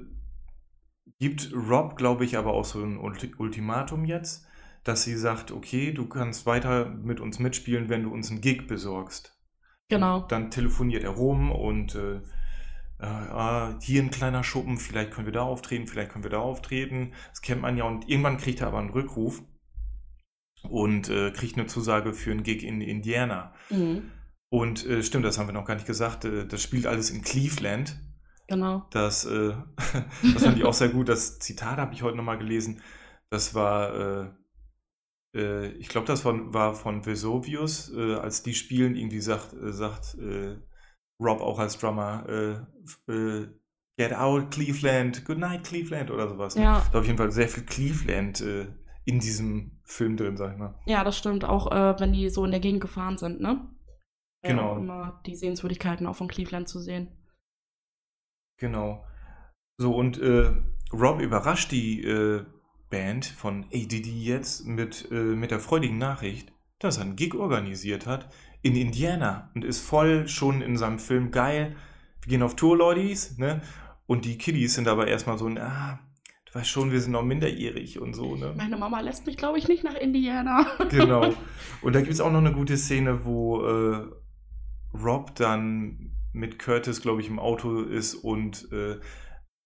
gibt Rob, glaube ich, aber auch so ein Ulti Ultimatum jetzt, dass sie sagt, okay, du kannst weiter mit uns mitspielen, wenn du uns einen Gig besorgst. Genau. Dann telefoniert er rum und äh, äh, ah, hier ein kleiner Schuppen, vielleicht können wir da auftreten, vielleicht können wir da auftreten. Das kennt man ja und irgendwann kriegt er aber einen Rückruf und äh, kriegt eine Zusage für einen Gig in Indiana. Mhm. Und äh, stimmt, das haben wir noch gar nicht gesagt, äh, das spielt alles in Cleveland. Genau. Das, äh, das fand ich auch sehr gut. Das Zitat habe ich heute nochmal gelesen. Das war, äh, ich glaube, das war, war von Vesuvius, äh, als die spielen, irgendwie sagt, äh, sagt äh, Rob auch als Drummer, äh, äh, Get out Cleveland, Good night Cleveland oder sowas. Ja. Da auf jeden Fall sehr viel Cleveland äh, in diesem Film drin, sag ich mal. Ja, das stimmt. Auch äh, wenn die so in der Gegend gefahren sind, ne? Genau. Äh, immer die Sehenswürdigkeiten auch von Cleveland zu sehen. Genau. So, und Rob überrascht die äh, Band von ADD jetzt mit, äh, mit der freudigen Nachricht, dass er einen Gig organisiert hat in Indiana und ist voll schon in seinem Film geil. Wir gehen auf Tour, Leutis, ne? Und die Kiddies sind aber erstmal so, ah, du weißt schon, wir sind noch minderjährig und so, ne? Meine Mama lässt mich, glaube ich, nicht nach Indiana. Genau. Und da gibt es auch noch eine gute Szene, wo äh, Rob dann mit Curtis, glaube ich, im Auto ist und äh, äh,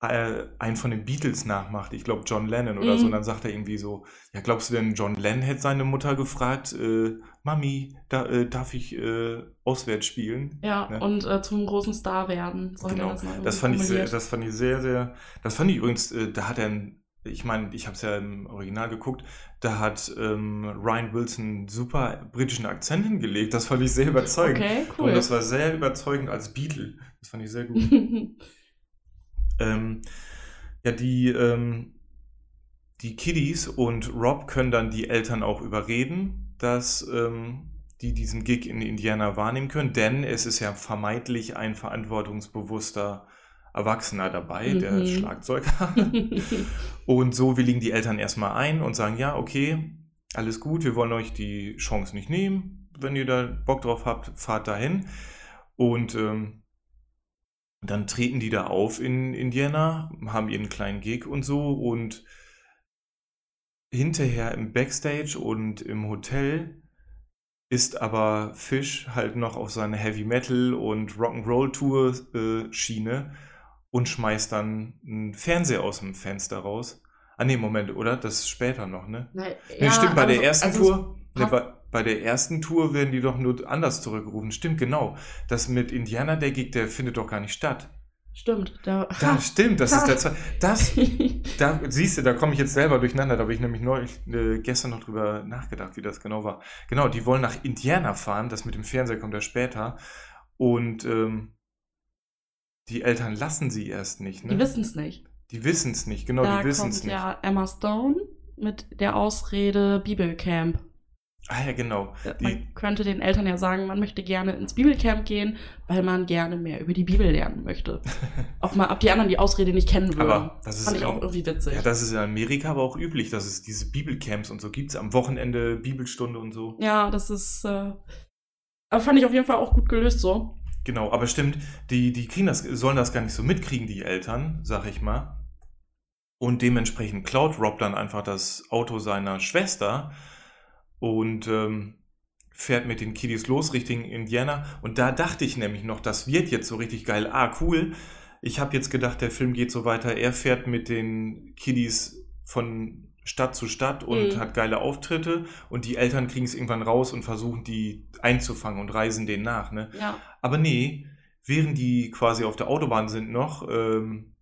einen von den Beatles nachmacht. Ich glaube, John Lennon oder Mhm. so. Und dann sagt er irgendwie so: Ja, glaubst du denn, John Lennon hätte seine Mutter gefragt, äh, Mami, da, äh, darf ich äh, auswärts spielen? Ja, Ne? und äh, zum großen Star werden. Er Genau. das, Das fand, ich sehr, das fand ich sehr, sehr. Das fand ich übrigens, äh, da hat er einen ich meine, ich habe es ja im Original geguckt, da hat ähm, Ryan Wilson einen super britischen Akzent hingelegt. Das fand ich sehr überzeugend. Okay, cool. Und das war sehr überzeugend als Beatle. Das fand ich sehr gut. ähm, ja, die, ähm, die Kiddies und Rob können dann die Eltern auch überreden, dass ähm, die diesen Gig in Indiana wahrnehmen können, denn es ist ja vermeintlich ein verantwortungsbewusster Erwachsener dabei, der Mhm. Schlagzeuger. und so willigen die Eltern erstmal ein und sagen, ja, okay, alles gut, wir wollen euch die Chance nicht nehmen. Wenn ihr da Bock drauf habt, fahrt dahin. Und ähm, dann treten die da auf in Indiana, haben ihren kleinen Gig und so und hinterher im Backstage und im Hotel ist aber Fish halt noch auf seine Heavy Metal und Rock'n'Roll Tour äh, Schiene und schmeißt dann einen Fernseher aus dem Fenster raus. Ah nee, Moment, oder? Das ist später noch, ne? Nein, Nee, stimmt, bei der also- ersten also Tour. Ne, passt- bei, bei der ersten Tour werden die doch nur anders zurückgerufen. Stimmt, genau. Das mit Indiana, der Gig, der findet doch gar nicht statt. Stimmt. Da, Da, stimmt, das ist der Zwei. Das, Ha. da siehst du, da komme ich jetzt selber durcheinander. Da habe ich nämlich neulich, äh, gestern noch drüber nachgedacht, wie das genau war. Genau, die wollen nach Indiana fahren. Das mit dem Fernseher kommt ja später. Und ähm, die Eltern lassen sie erst nicht. Ne? Die wissen es nicht. Die wissen es nicht. Genau, da die wissen es nicht. ja Emma Stone mit der Ausrede Bibelcamp. Ah ja, genau. Die, Man könnte den Eltern ja sagen, man möchte gerne ins Bibelcamp gehen, weil man gerne mehr über die Bibel lernen möchte. Ob, mal, ob die anderen die Ausrede nicht kennen würden. Aber das ist fand ich ja- auch irgendwie witzig. ja, das ist in Amerika aber auch üblich, dass es diese Bibelcamps und so gibt. Am Wochenende Bibelstunde und so. Ja, das ist. Äh, aber fand ich auf jeden Fall auch gut gelöst so. Genau, aber stimmt, die, die kriegen das, sollen das gar nicht so mitkriegen, die Eltern, sag ich mal. Und dementsprechend klaut Rob dann einfach das Auto seiner Schwester und ähm, fährt mit den Kiddies los Richtung Indiana. Und da dachte ich nämlich noch, das wird jetzt so richtig geil. Ah, cool. Ich habe jetzt gedacht, der Film geht so weiter. Er fährt mit den Kiddies von Stadt zu Stadt und Mhm. hat geile Auftritte. Und die Eltern kriegen es irgendwann raus und versuchen, die einzufangen und reisen denen nach. Ne? Ja. Aber nee, während die quasi auf der Autobahn sind noch, ähm,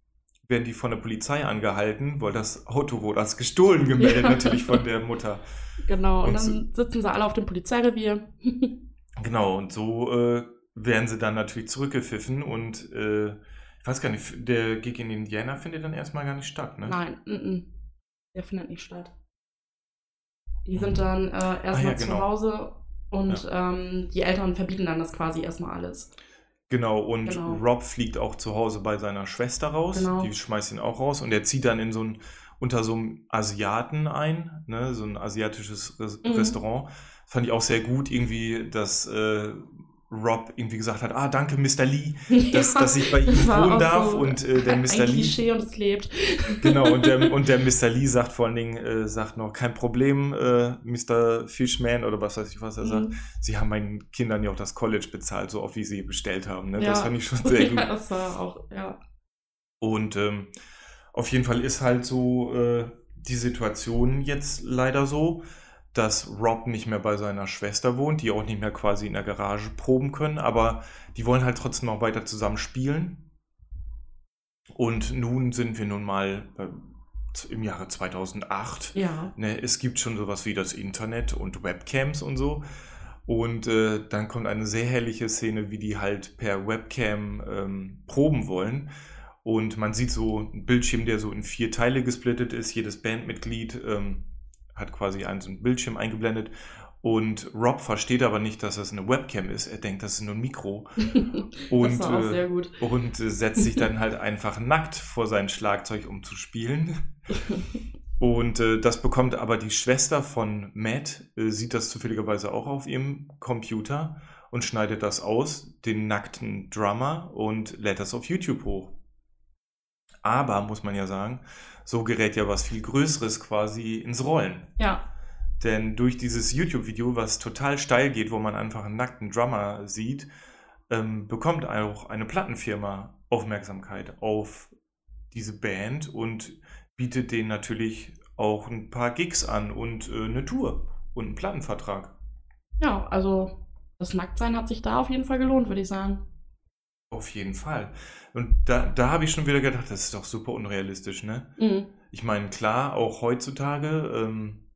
werden die von der Polizei angehalten, weil das Auto wurde als gestohlen gemeldet, Ja. natürlich von der Mutter. Genau. Und, Und dann sitzen sie alle auf dem Polizeirevier. Genau, und so äh, werden sie dann natürlich zurückgepfiffen und äh, ich weiß gar nicht, der Gig in Indiana findet dann erstmal gar nicht statt, ne? Nein, mm -mm. der findet nicht statt. Die sind dann äh, erstmal ja, zu genau. Hause und ähm, die Eltern verbieten dann das quasi erstmal alles. Genau, und Genau. Rob fliegt auch zu Hause bei seiner Schwester raus. Genau. Die schmeißt ihn auch raus und er zieht dann in so ein, unter so einem Asiaten ein, ne? so ein asiatisches Res Mhm. Restaurant. Fand ich auch sehr gut, irgendwie, dass äh, Rob irgendwie gesagt hat, ah, danke Mr. Lee, dass, Ja, dass ich bei ihm das wohnen darf so und äh, der ein Mr. Lee Klischee und es lebt. Genau, und der, und der Mr. Lee sagt vor allen Dingen, äh, sagt noch, kein Problem, äh, Mr. Fishman oder was weiß ich, was er sagt. Mhm. Sie haben meinen Kindern ja auch das College bezahlt, so oft wie sie bestellt haben. Ne? Das Ja. fand ich schon sehr gut. Ja, das war auch, ja. Und ähm, auf jeden Fall ist halt so äh, die Situation jetzt leider so, dass Rob nicht mehr bei seiner Schwester wohnt, die auch nicht mehr quasi in der Garage proben können, aber die wollen halt trotzdem noch weiter zusammen spielen. Und nun sind wir nun mal im Jahre 2008. Ja. Ne, es gibt schon sowas wie das Internet und Webcams und so. Und äh, dann kommt eine sehr herrliche Szene, wie die halt per Webcam ähm, proben wollen. Und man sieht so einen Bildschirm, der so in vier Teile gesplittet ist. Jedes Bandmitglied ähm, hat quasi einen so einen Bildschirm eingeblendet. Und Rob versteht aber nicht, dass das eine Webcam ist. Er denkt, das ist nur ein Mikro. Und, das war auch äh, sehr gut. Und äh, setzt sich dann halt einfach nackt vor sein Schlagzeug, um zu spielen. Und äh, das bekommt aber die Schwester von Matt, äh, sieht das zufälligerweise auch auf ihrem Computer und schneidet das aus, den nackten Drummer, und lädt das auf YouTube hoch. Aber, muss man ja sagen, so gerät ja was viel Größeres quasi ins Rollen. Ja. Denn durch dieses YouTube-Video, was total steil geht, wo man einfach einen nackten Drummer sieht, ähm, bekommt auch eine Plattenfirma Aufmerksamkeit auf diese Band und bietet denen natürlich auch ein paar Gigs an und äh, eine Tour und einen Plattenvertrag. Ja, also das Nacktsein hat sich da auf jeden Fall gelohnt, würde ich sagen. Auf jeden Fall. Und da, da habe ich schon wieder gedacht, das ist doch super unrealistisch, ne? Mhm. ich meine, klar, auch heutzutage ähm,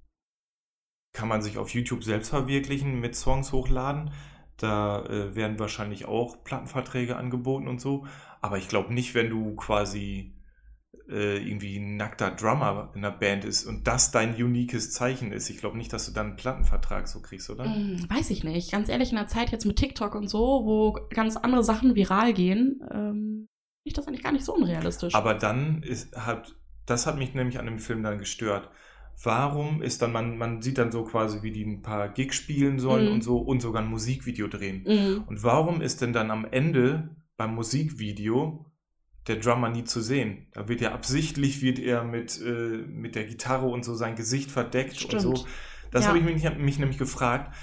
kann man sich auf YouTube selbst verwirklichen, mit Songs hochladen. Da äh, werden wahrscheinlich auch Plattenverträge angeboten und so. Aber ich glaube nicht, wenn du quasi äh, irgendwie ein nackter Drummer in der Band ist und das dein uniques Zeichen ist. Ich glaube nicht, dass du dann einen Plattenvertrag so kriegst, oder? Hm, weiß ich nicht. Ganz ehrlich, in der Zeit jetzt mit TikTok und so, wo ganz andere Sachen viral gehen, ähm, finde ich das eigentlich gar nicht so unrealistisch. Aber dann ist, hat, das hat mich nämlich an dem Film dann gestört. Warum ist dann, man, man sieht dann so quasi, wie die ein paar Gigs spielen sollen Mhm. und so und sogar ein Musikvideo drehen. Mhm. Und warum ist denn dann am Ende beim Musikvideo der Drummer nie zu sehen? Da wird ja absichtlich, wird er mit, äh, mit der Gitarre und so sein Gesicht verdeckt Stimmt. und so. Das Ja. habe ich mich, mich nämlich gefragt.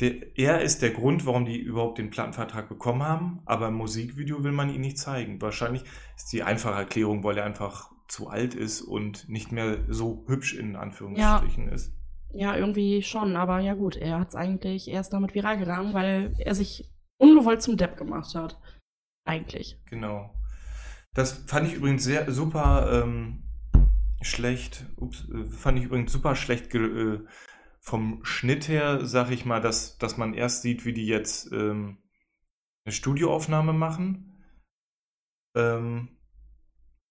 Der, er ist der Grund, warum die überhaupt den Plattenvertrag bekommen haben, aber im Musikvideo will man ihn nicht zeigen. Wahrscheinlich ist die einfache Erklärung, weil er einfach zu alt ist und nicht mehr so hübsch in Anführungsstrichen ist. Ja, irgendwie schon, aber ja gut, er hat es eigentlich erst damit viral gegangen, weil er sich ungewollt zum Depp gemacht hat. Eigentlich. Genau. Das fand ich übrigens sehr super ähm, schlecht. Ups, äh, fand ich übrigens super schlecht äh, vom Schnitt her, sag ich mal, dass, dass man erst sieht, wie die jetzt ähm, eine Studioaufnahme machen. Ähm,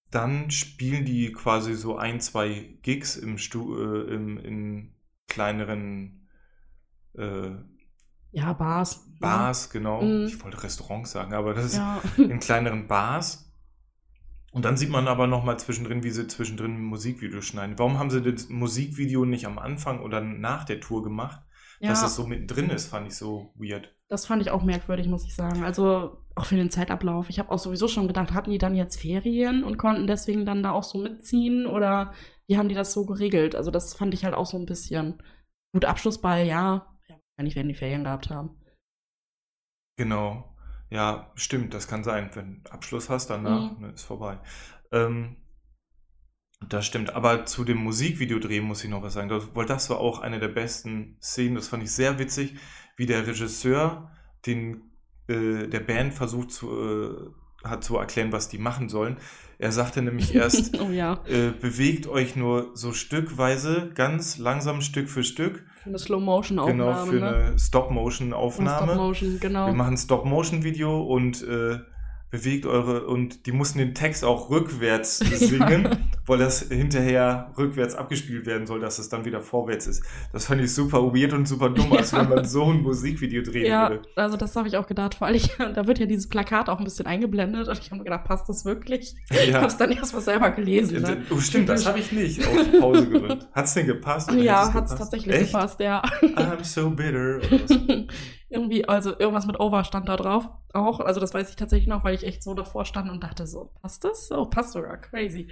dann spielen die quasi so ein, zwei Gigs im Stu äh, im, in kleineren äh, Ja, Bars. Bars, genau. Mhm. Ich wollte Restaurants sagen, aber das ist Ja. in kleineren Bars. Und dann sieht man aber nochmal zwischendrin, wie sie zwischendrin ein Musikvideo schneiden. Warum haben sie das Musikvideo nicht am Anfang oder nach der Tour gemacht? ja. Dass das so mittendrin ist, fand ich so weird. Das fand ich auch merkwürdig, muss ich sagen. Also auch für den Zeitablauf. Ich habe auch sowieso schon gedacht, hatten die dann jetzt Ferien und konnten deswegen dann da auch so mitziehen oder wie haben die das so geregelt? Also das fand ich halt auch so ein bisschen. Gut, Abschlussball, ja. Ja, wahrscheinlich werden die Ferien gehabt haben. Genau. Ja, stimmt, das kann sein. Wenn du Abschluss hast, danach Mhm. ne, ist vorbei. Ähm, das stimmt. Aber zu dem Musikvideodreh muss ich noch was sagen. Das, weil das war auch eine der besten Szenen. Das fand ich sehr witzig, wie der Regisseur den, äh, der Band versucht zu, äh, hat zu erklären, was die machen sollen. Er sagte nämlich erst, oh ja. äh, bewegt euch nur so stückweise, ganz langsam Stück für Stück. Für eine Slow-Motion-Aufnahme. Genau, für ne? eine Stop-Motion-Aufnahme. Stop-Motion, genau. Wir machen ein Stop-Motion-Video und äh, bewegt eure und die mussten den Text auch rückwärts singen, weil das hinterher rückwärts abgespielt werden soll, dass es dann wieder vorwärts ist. Das fand ich super weird und super dumm, als Ja. wenn man so ein Musikvideo drehen Ja, würde. also das habe ich auch gedacht. Vor allem, da wird ja dieses Plakat auch ein bisschen eingeblendet und ich habe mir gedacht, passt das wirklich? Ich Ja. habe es dann erst mal selber gelesen. Ne? Oh, stimmt, das habe ich nicht auf Pause gedrückt. Hat's denn gepasst? Ja, es hat es tatsächlich Echt? gepasst, ja. I'm so bitter. Irgendwie, also irgendwas mit Over stand da drauf auch. Also das weiß ich tatsächlich noch, weil ich echt so davor stand und dachte so, passt das? Oh, passt sogar, crazy.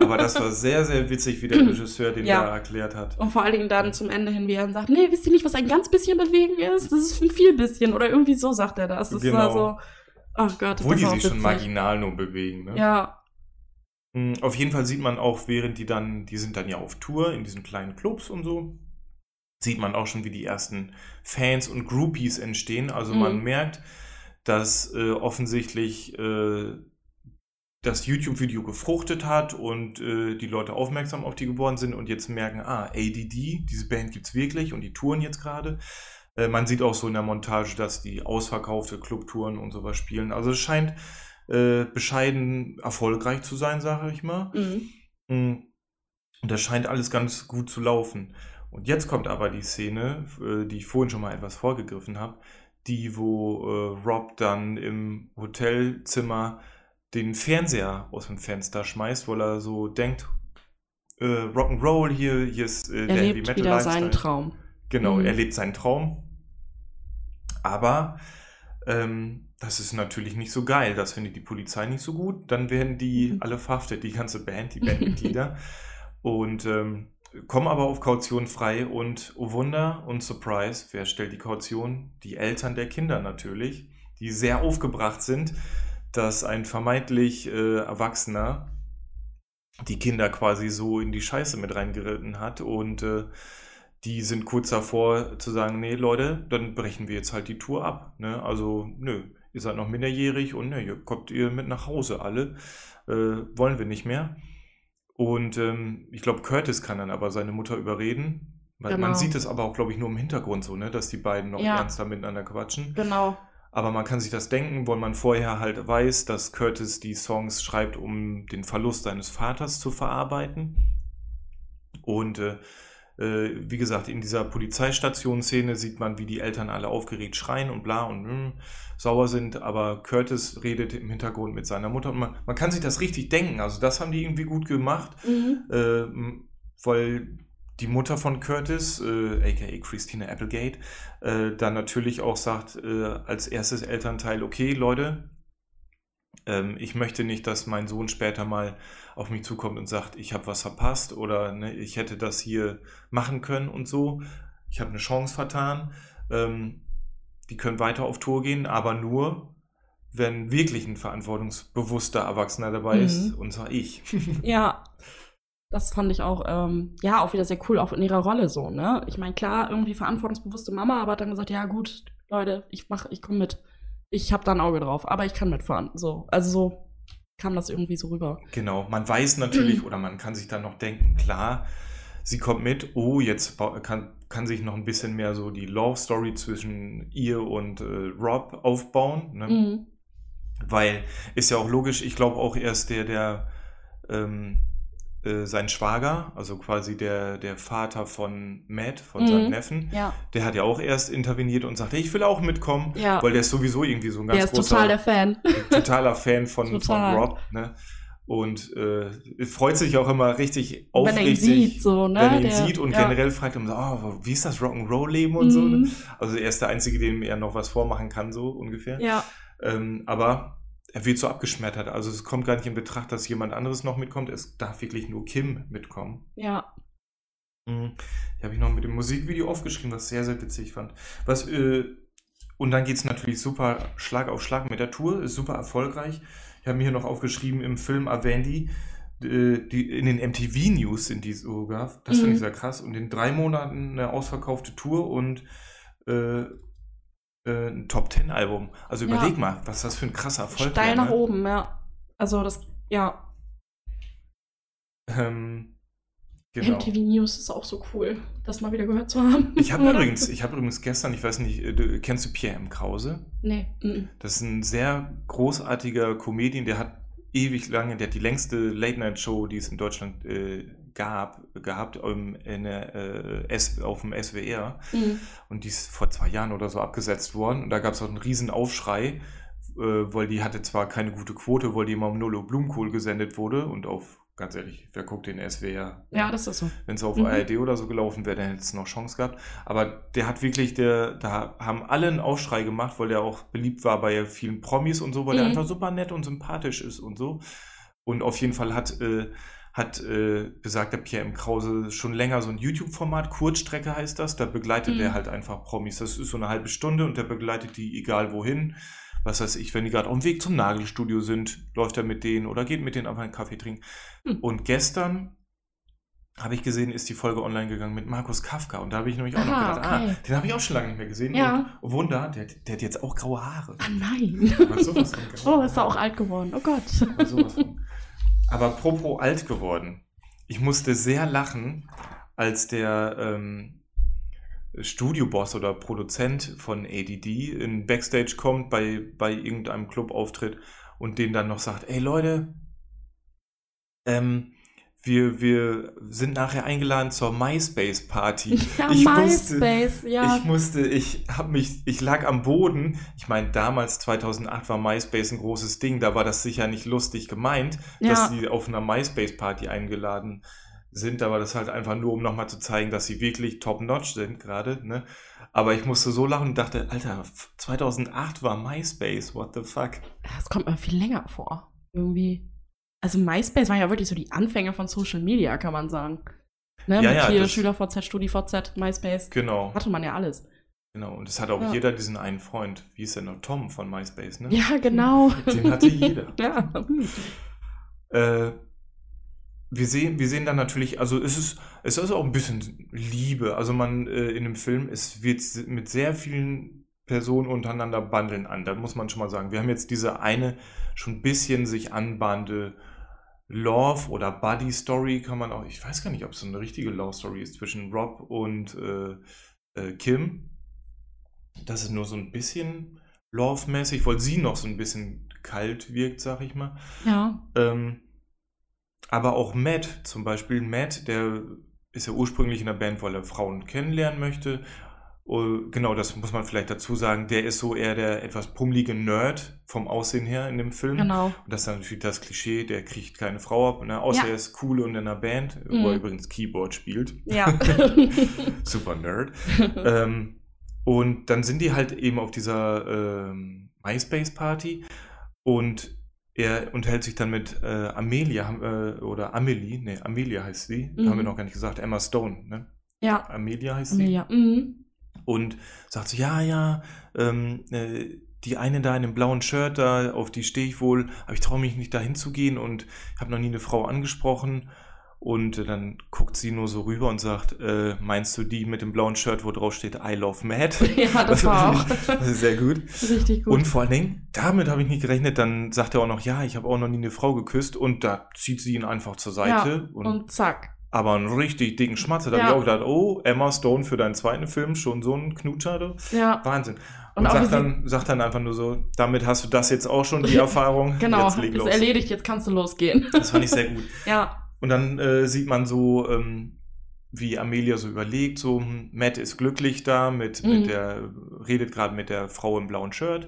Aber das war sehr, sehr witzig, wie der Regisseur den Ja. da erklärt hat. Und vor allen Dingen dann zum Ende hin, wie er dann sagt, nee, wisst ihr nicht, was ein ganz bisschen bewegen ist? Das ist ein viel bisschen. Oder irgendwie so sagt er das. Das Genau. war so, oh Gott, das die sich schon marginal nur bewegen. Ne? Ja, Mm, Auf jeden Fall sieht man auch, während die dann, die sind dann ja auf Tour in diesen kleinen Clubs und so, sieht man auch schon, wie die ersten Fans und Groupies entstehen. Also man Mhm. merkt, dass äh, offensichtlich äh, das YouTube-Video gefruchtet hat und äh, die Leute aufmerksam auf die geworden sind und jetzt merken, ah, ADD, diese Band gibt's wirklich und die touren jetzt gerade. Äh, man sieht auch so in der Montage, dass die ausverkaufte Clubtouren und sowas spielen. Also es scheint äh, bescheiden erfolgreich zu sein, sage ich mal. mhm. Mm. Und das scheint alles ganz gut zu laufen. Und jetzt kommt aber die Szene, äh, die ich vorhin schon mal etwas vorgegriffen habe, die, wo äh, Rob dann im Hotelzimmer den Fernseher aus dem Fenster schmeißt, weil er so denkt, äh, Rock'n'Roll hier, hier ist äh, er der Heavy lebt Metal wieder Lifestyle. seinen Traum. Genau, Mhm. er lebt seinen Traum. Aber ähm, das ist natürlich nicht so geil. Das findet die Polizei nicht so gut. Dann werden die Mhm. alle verhaftet, die ganze Band, die Bandmitglieder. und ähm, kommen aber auf Kaution frei. Und oh Wunder und Surprise, wer stellt die Kaution? Die Eltern der Kinder natürlich, die sehr aufgebracht sind, dass ein vermeintlich äh, Erwachsener die Kinder quasi so in die Scheiße mit reingeritten hat und äh, die sind kurz davor zu sagen, nee Leute, dann brechen wir jetzt halt die Tour ab. Ne? Also nö, ihr seid noch minderjährig und nö, ihr kommt ihr mit nach Hause alle, äh, wollen wir nicht mehr. Und ähm, ich glaube, Curtis kann dann aber seine Mutter überreden. Weil Genau. man sieht es aber auch, glaube ich, nur im Hintergrund so, ne, dass die beiden noch Ja. ernster miteinander quatschen. Genau. Aber man kann sich das denken, weil man vorher halt weiß, dass Curtis die Songs schreibt, um den Verlust seines Vaters zu verarbeiten. Und äh, äh, wie gesagt, in dieser Polizeistation-Szene sieht man, wie die Eltern alle aufgeregt schreien und bla und mm, sauer sind. Aber Curtis redet im Hintergrund mit seiner Mutter. Und man, man kann sich das richtig denken. Also das haben die irgendwie gut gemacht, Mhm. äh, weil die Mutter von Curtis, äh, aka Christina Applegate, äh, dann natürlich auch sagt, äh, als erstes Elternteil, okay, Leute, ähm, ich möchte nicht, dass mein Sohn später mal auf mich zukommt und sagt, ich habe was verpasst oder ne, ich hätte das hier machen können und so. Ich habe eine Chance vertan. Ähm, die können weiter auf Tour gehen, aber nur, wenn wirklich ein verantwortungsbewusster Erwachsener dabei Mhm. ist, und zwar ich. Ja, das fand ich auch, ähm, ja, auch wieder sehr cool, auch in ihrer Rolle so, ne? Ich meine, klar, irgendwie verantwortungsbewusste Mama, aber hat dann gesagt, ja gut, Leute, ich mach, ich komme mit. Ich habe da ein Auge drauf, aber ich kann mitfahren. So, also so kam das irgendwie so rüber. Genau, man weiß natürlich oder man kann sich dann noch denken, klar, sie kommt mit, oh, jetzt kann, kann sich noch ein bisschen mehr so die Love Story zwischen ihr und äh, Rob aufbauen, ne? Mhm. weil ist ja auch logisch, ich glaube auch erst der, der ähm, äh, sein Schwager, also quasi der, der Vater von Matt, von Mhm. seinem Neffen, Ja, der hat ja auch erst interveniert und sagte, ich will auch mitkommen, Ja. weil der ist sowieso irgendwie so ein ganz der ist großer total der Fan. totaler Fan von, von Total. Rob, ne? Und äh, freut sich auch immer richtig Wenn er ihn aufrichtig, sieht, so, ne? wenn er ihn Der- sieht und ja. generell fragt er immer so, oh, wie ist das Rock'n'Roll-Leben und so. Ne? Mhm. Also er ist der Einzige, dem er noch was vormachen kann, so ungefähr. Ja, Ähm, aber er wird so abgeschmettert. Also es kommt gar nicht in Betracht, dass jemand anderes noch mitkommt. Es darf wirklich nur Kim mitkommen. ja. Mhm. Hier habe ich noch mit dem Musikvideo aufgeschrieben, was ich sehr, sehr witzig fand. Was, äh, und dann geht es natürlich super Schlag auf Schlag mit der Tour, ist super erfolgreich. Ich habe mir hier noch aufgeschrieben, im Film Avandy, äh, die, in den MTV News sind die sogar, das finde Mhm. ich sehr krass, und in drei Monaten eine ausverkaufte Tour und äh, äh, ein Top-Ten-Album. Also Ja. überleg mal, was das für ein krasser Erfolg Steil nach ne? oben, ja. Also das, ja. Ähm, genau. MTV News ist auch so cool, das mal wieder gehört zu haben. Ich habe übrigens, ich habe übrigens gestern, ich weiß nicht, äh, du, kennst du Pierre M. Krause? Nee. Das ist ein sehr großartiger Comedian, der hat ewig lange, der hat die längste Late-Night-Show, die es in Deutschland äh, gab, gehabt um, in der, äh, S, auf dem SWR. Mhm. Und die ist vor zwei Jahren oder so abgesetzt worden. Und da gab es auch einen riesen Aufschrei, äh, weil die hatte zwar keine gute Quote, weil die immer um Nolo Blumenkohl gesendet wurde. Und auf, ganz ehrlich, wer guckt den SWR? Ja, das ist so. Wenn es auf Mhm. ARD oder so gelaufen wäre, dann hätte es noch Chance gehabt. Aber der hat wirklich, der, da haben alle einen Aufschrei gemacht, weil der auch beliebt war bei vielen Promis und so, weil der Mhm. einfach super nett und sympathisch ist und so. Und auf jeden Fall hat, äh, hat äh, besagter Pierre M. Krause schon länger so ein YouTube-Format, Kurzstrecke heißt das. Da begleitet Mhm. er halt einfach Promis. Das ist so eine halbe Stunde und der begleitet die egal wohin. Was weiß ich, wenn die gerade auf dem Weg zum Nagelstudio sind, läuft er mit denen oder geht mit denen einfach einen Kaffee trinken. Hm. Und gestern habe ich gesehen, ist die Folge online gegangen mit Markus Kafka. Und da habe ich nämlich auch noch Ah, gedacht, okay. ah, den habe ich auch schon lange nicht mehr gesehen. Ja. Und Wunder, der, der hat jetzt auch graue Haare. Ah nein. Oh, ist er auch alt geworden. Oh Gott. Aber apropos alt geworden. Ich musste sehr lachen, als der ähm, Studioboss oder Produzent von ADD in Backstage kommt, bei, bei irgendeinem Clubauftritt und denen dann noch sagt, ey Leute, ähm, wir, wir sind nachher eingeladen zur MySpace-Party. Ja, Ich musste- MySpace, ja. Ich musste, ich habe mich, ich lag am Boden. Ich meine, damals 2008 war MySpace ein großes Ding. Da war das sicher nicht lustig gemeint, Ja. dass sie auf einer MySpace-Party eingeladen sind. Da war das halt einfach nur, um nochmal zu zeigen, dass sie wirklich top-notch sind gerade. Ne? Aber ich musste so lachen und dachte, Alter, 2008 war MySpace. What the fuck? Das kommt mir viel länger vor. Irgendwie. Also MySpace war ja wirklich so die Anfänge von Social Media, kann man sagen. Ne, Ja, mit ja, hier SchülerVZ, StudiVZ, MySpace. Genau, Hatte man ja alles. genau. Und es hat auch Ja. jeder diesen einen Freund. Wie ist der noch? Tom von MySpace, ne? Ja, genau. Den hatte jeder. ja. Äh, wir sehen, wir sehen dann natürlich, also es ist, es ist auch ein bisschen Liebe. Also man äh, in dem Film, es wird mit sehr vielen Personen untereinander bandeln an. Da muss man schon mal sagen. Wir haben jetzt diese eine schon ein bisschen sich anbahnende Love oder Buddy Story kann man auch, ich weiß gar nicht, ob es so eine richtige Love Story ist zwischen Rob und äh, äh, Kim. Das ist nur so ein bisschen Love-mäßig, weil sie noch so ein bisschen kalt wirkt, sag ich mal. Ja. Ähm, aber auch Matt zum Beispiel. Matt, der ist ja ursprünglich in der Band, weil er Frauen kennenlernen möchte. Oh, genau, das muss man vielleicht dazu sagen. Der ist so eher der etwas pummelige Nerd vom Aussehen her in dem Film. Genau. Und das ist dann natürlich das Klischee, der kriegt keine Frau ab, ne? außer Ja. er ist cool und in einer Band, wo Mhm. er übrigens Keyboard spielt. Ja. Super Nerd. ähm, und dann sind die halt eben auf dieser ähm, MySpace-Party und er unterhält sich dann mit äh, Amelia äh, oder Amelie, nee, Amelia heißt sie, Mhm. haben wir noch gar nicht gesagt, Emma Stone, ne? ja. Amelia heißt sie. Amelia. Mhm. Und sagt so, ja, ja, ähm, äh, die eine da in dem blauen Shirt, da, auf die stehe ich wohl, aber ich traue mich nicht dahin zu gehen und habe noch nie eine Frau angesprochen. Und dann guckt sie nur so rüber und sagt, äh, meinst du die mit dem blauen Shirt, wo drauf steht I love Matt? Ja, das war auch Das ist sehr gut. richtig gut. Und vor allen Dingen, damit habe ich nicht gerechnet, dann sagt er auch noch, ja, ich habe auch noch nie eine Frau geküsst und da zieht sie ihn einfach zur Seite. und, und zack. Aber einen richtig dicken Schmatzer. Da Ja. habe ich auch gedacht, oh, Emma Stone für deinen zweiten Film, schon so ein Knutscher. Du. Ja, Wahnsinn. Und Und, sagt, dann, sagt dann einfach nur so, damit hast du das jetzt auch schon, die Erfahrung. genau. Jetzt leg Ist los. erledigt, jetzt kannst du losgehen. Das fand ich sehr gut. ja. Und dann äh, sieht man so, ähm, wie Amelia so überlegt, so, hm, Matt ist glücklich da, mit, Mhm. mit der, redet gerade mit der Frau im blauen Shirt.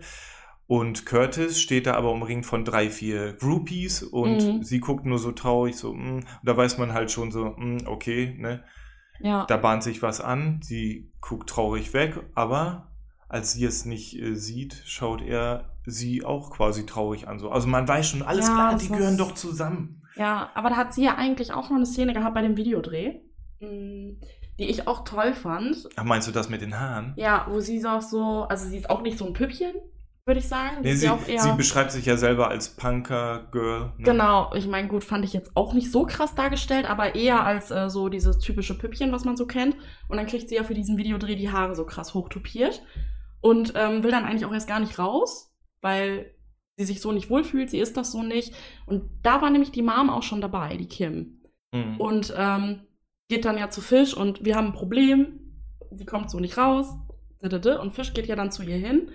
Und Curtis steht da aber umringt von drei, vier Groupies und Mhm. sie guckt nur so traurig, so, hm, und da weiß man halt schon so, hm, okay, ne, Ja. da bahnt sich was an, sie guckt traurig weg, aber als sie es nicht äh, sieht, schaut er sie auch quasi traurig an. So. Also man weiß schon, alles Ja, klar, die ist- gehören doch zusammen. Ja, aber da hat sie ja eigentlich auch noch eine Szene gehabt bei dem Videodreh, mh, die ich auch toll fand. Ach, meinst du das mit den Haaren? Ja, wo sie so auch so, also sie ist auch nicht so ein Püppchen, würde ich sagen. Nee, sie, ja sie beschreibt sich ja selber als Punker-Girl. Ne? Genau, ich meine, gut, fand ich jetzt auch nicht so krass dargestellt, aber eher als äh, so dieses typische Püppchen, was man so kennt. Und dann kriegt sie ja für diesen Videodreh die Haare so krass hochtupiert und ähm, will dann eigentlich auch erst gar nicht raus, weil sie sich so nicht wohlfühlt, sie ist das so nicht. Und da war nämlich die Mom auch schon dabei, die Kim. Mhm. Und ähm, geht dann ja zu Fisch und wir haben ein Problem. Sie kommt so nicht raus. Und Fisch geht ja dann zu ihr hin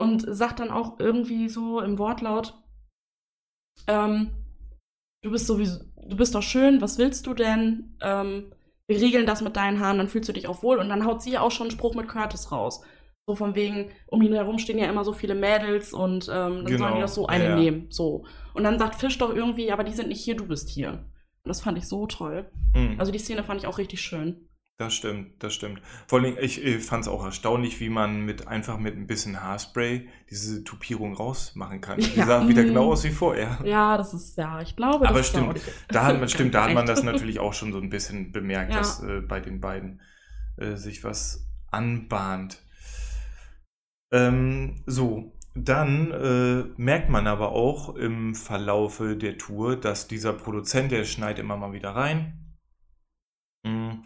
und sagt dann auch irgendwie so im Wortlaut, ähm, du bist sowieso, du bist doch schön, was willst du denn? Ähm, wir regeln das mit deinen Haaren, dann fühlst du dich auch wohl. Und dann haut sie auch schon einen Spruch mit Curtis raus. So von wegen, um ihn herum stehen ja immer so viele Mädels und ähm, dann sollen Genau, die das so eine ja. nehmen. So. Und dann sagt Fisch doch irgendwie, aber die sind nicht hier, du bist hier. Und das fand ich so toll. Mhm. Also die Szene fand ich auch richtig schön. Das stimmt, das stimmt. Vor allem, ich, ich fand es auch erstaunlich, wie man mit einfach mit ein bisschen Haarspray diese Tupierung rausmachen kann. Die Ja, sah wieder mm. genau aus wie vorher. Ja, das ist, ja, ich glaube, Aber das ist stimmt, Da hat man, stimmt, da hat man das natürlich auch schon so ein bisschen bemerkt, Ja. dass äh, bei den beiden äh, sich was anbahnt. Ähm, so, dann äh, merkt man aber auch im Verlaufe der Tour, dass dieser Produzent, der schneit immer mal wieder rein, mh,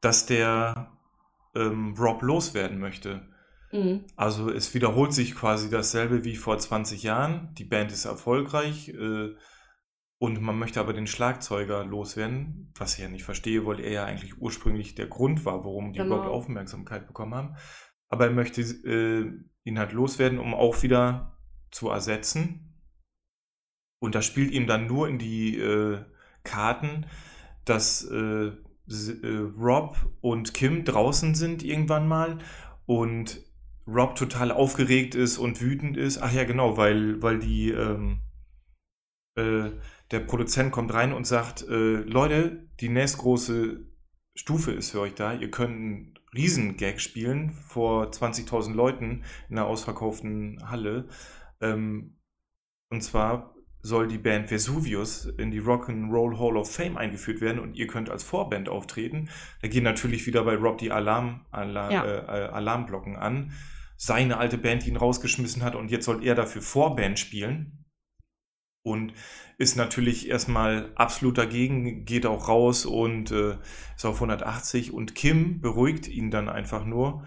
dass der ähm, Rob loswerden möchte. Mhm. Also es wiederholt sich quasi dasselbe wie vor 20 Jahren. Die Band ist erfolgreich äh, und man möchte aber den Schlagzeuger loswerden, was ich ja nicht verstehe, weil er ja eigentlich ursprünglich der Grund war, warum die Genau. überhaupt Aufmerksamkeit bekommen haben. Aber er möchte äh, ihn halt loswerden, um auch wieder zu ersetzen. Und das spielt ihm dann nur in die äh, Karten, dass äh, Rob und Kim draußen sind irgendwann mal und Rob total aufgeregt ist und wütend ist. Ach ja, genau, weil, weil die, ähm, äh, der Produzent kommt rein und sagt, äh, Leute, die nächstgroße Stufe ist für euch da. Ihr könnt einen Riesengag spielen vor 20.000 Leuten in einer ausverkauften Halle. Ähm, und zwar soll die Band Vesuvius in die Rock'n'Roll Hall of Fame eingeführt werden und ihr könnt als Vorband auftreten. Da gehen natürlich wieder bei Rob die Alarm, Alarm, Ja. äh, äh, Alarmglocken an. Seine alte Band, die ihn rausgeschmissen hat und jetzt soll er dafür Vorband spielen. Und ist natürlich erstmal absolut dagegen, geht auch raus und äh, ist auf 180. Und Kim beruhigt ihn dann einfach nur,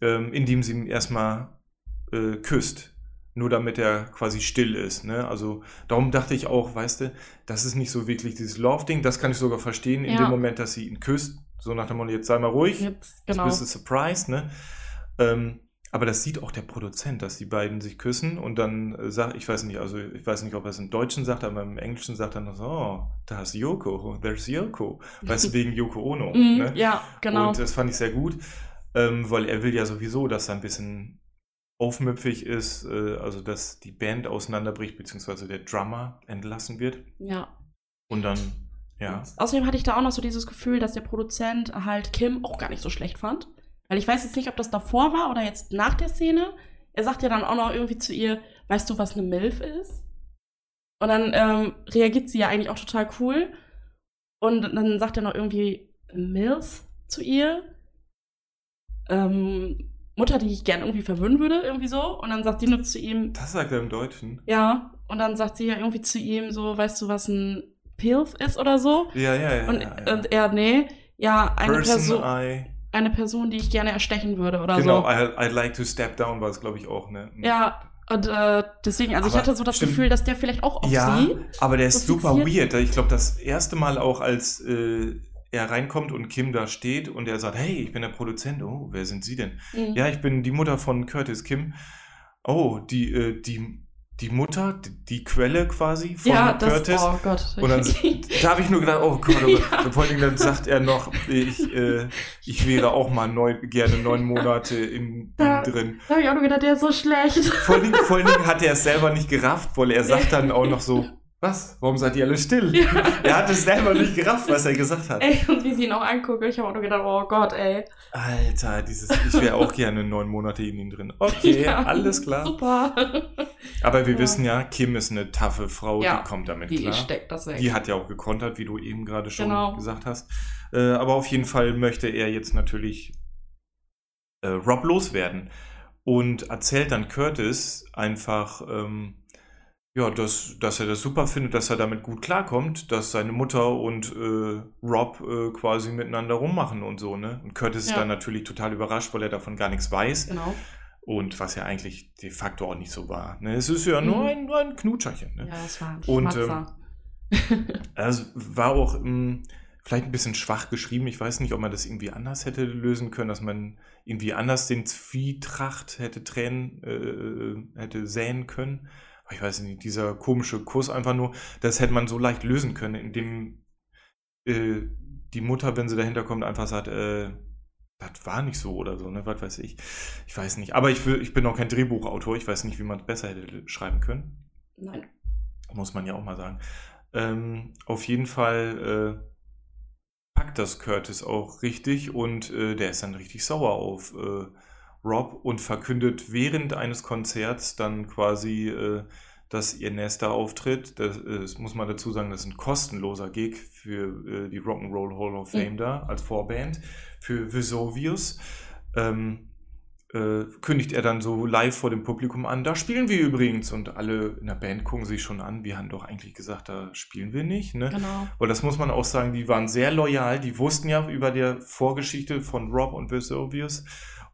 ähm, indem sie ihn erstmal äh, küsst. Nur damit er quasi still ist. Ne? Also darum dachte ich auch, weißt du, das ist nicht so wirklich dieses Love-Ding, das kann ich sogar verstehen, in Ja. dem Moment, dass sie ihn küsst, so nach dem Motto, jetzt sei mal ruhig, Jetzt, jetzt genau. bist du surprised, ne? Ähm, aber das sieht auch der Produzent, dass die beiden sich küssen und dann äh, sagt, ich weiß nicht, also ich weiß nicht, ob er es im Deutschen sagt, aber im Englischen sagt er noch so, oh, da ist Yoko, there's Yoko. Weißt du, wegen Yoko Ono. Mhm, ne? Ja, genau. Und das fand ich sehr gut, ähm, weil er will ja sowieso, dass er ein bisschen aufmüpfig ist, äh, also dass die Band auseinanderbricht, beziehungsweise der Drummer entlassen wird. ja. Und dann, ja. Außerdem hatte ich da auch noch so dieses Gefühl, dass der Produzent halt Kim auch gar nicht so schlecht fand. Weil ich weiß jetzt nicht, ob das davor war oder jetzt nach der Szene. Er sagt ja dann auch noch irgendwie zu ihr, weißt du, was eine MILF ist? Und dann ähm, reagiert sie ja eigentlich auch total cool. Und dann sagt er noch irgendwie MILF zu ihr. Ähm, Mutter, die ich gerne irgendwie verwöhnen würde, irgendwie so. Und dann sagt sie nur zu ihm, Das sagt er im Deutschen. ja. Und dann sagt sie ja irgendwie zu ihm so, weißt du, was ein Pilf ist oder so? Ja, ja, ja. Und, ja, ja. und er, nee, ja, eine Person, Person, eine Person, die ich gerne erstechen würde oder Genau, so. I, I'd like to step down war es, glaube ich, auch, ne? Ja, und äh, deswegen, also ich Aber hatte so das stimmt. Gefühl, dass der vielleicht auch auf Ja, sie. aber der ist so super weird. Ich glaube, das erste Mal auch, als äh, er reinkommt und Kim da steht und er sagt, hey, ich bin der Produzent. Oh, wer sind Sie denn? Mhm. Ja, ich bin die Mutter von Curtis Kim. Oh, die, äh, die, die Mutter, die, die Quelle quasi von ja, das, Curtis. oh Gott. Und dann, da habe ich nur gedacht, oh Gott, oh Gott. Und vor Dingen dann sagt er noch, ich, äh, ich wäre auch mal neun, gerne neun Monate in, Ja. in drin. da habe ich auch nur gedacht, der ist so schlecht. Vor allen Dingen hat er es selber nicht gerafft, weil er sagt dann auch noch so, was? Warum seid ihr alle still? Ja. Er hat es selber nicht gerafft, was er gesagt hat. ey, und wie sie ihn auch angucke, ich habe auch nur gedacht, oh Gott, ey. Alter, dieses, ich wäre auch gerne neun Monate in ihm drin. Okay, Ja, alles klar. Super. Aber wir Ja. wissen ja, Kim ist eine taffe Frau, die kommt damit Die klar. steckt das weg. Die hat ja auch gekontert, wie du eben gerade schon Genau. gesagt hast. Äh, aber auf jeden Fall möchte er jetzt natürlich äh, Rob loswerden und erzählt dann Curtis einfach, ähm, ja, dass, dass er das super findet, dass er damit gut klarkommt, dass seine Mutter und äh, Rob äh, quasi miteinander rummachen und so, ne? Und Curtis ist Ja. dann natürlich total überrascht, weil er davon gar nichts weiß. Genau. Und was ja eigentlich de facto auch nicht so war. Ne? Es ist ja nur Mhm. ein, nur ein Knutscherchen. Ne? Ja, das war ein Und, Schmatzer. Also war auch ähm, vielleicht ein bisschen schwach geschrieben. Ich weiß nicht, ob man das irgendwie anders hätte lösen können, dass man irgendwie anders den Zwietracht hätte Tränen äh, hätte säen können. Ich weiß nicht, dieser komische Kuss einfach nur, das hätte man so leicht lösen können, indem äh, die Mutter, wenn sie dahinter kommt, einfach sagt, äh, das war nicht so oder so, ne? Was weiß ich. Ich weiß nicht. Aber ich, will, ich bin auch kein Drehbuchautor. Ich weiß nicht, wie man es besser hätte schreiben können Nein. muss man ja auch mal sagen. Ähm, auf jeden Fall äh, packt das Curtis auch richtig und äh, der ist dann richtig sauer auf äh, Rob und verkündet während eines Konzerts dann quasi, äh, dass ihr nächster Auftritt, das, äh, das muss man dazu sagen, das ist ein kostenloser Gig für äh, die Rock'n'Roll Hall of Fame Mhm. da als Vorband für Vesuvius. Ähm, äh, kündigt er dann so live vor dem Publikum an, da spielen wir übrigens. Und alle in der Band gucken sich schon an, wir haben doch eigentlich gesagt, da spielen wir nicht. Ne? Genau. Weil das muss man auch sagen, die waren sehr loyal, die wussten ja über der Vorgeschichte von Rob und Vesuvius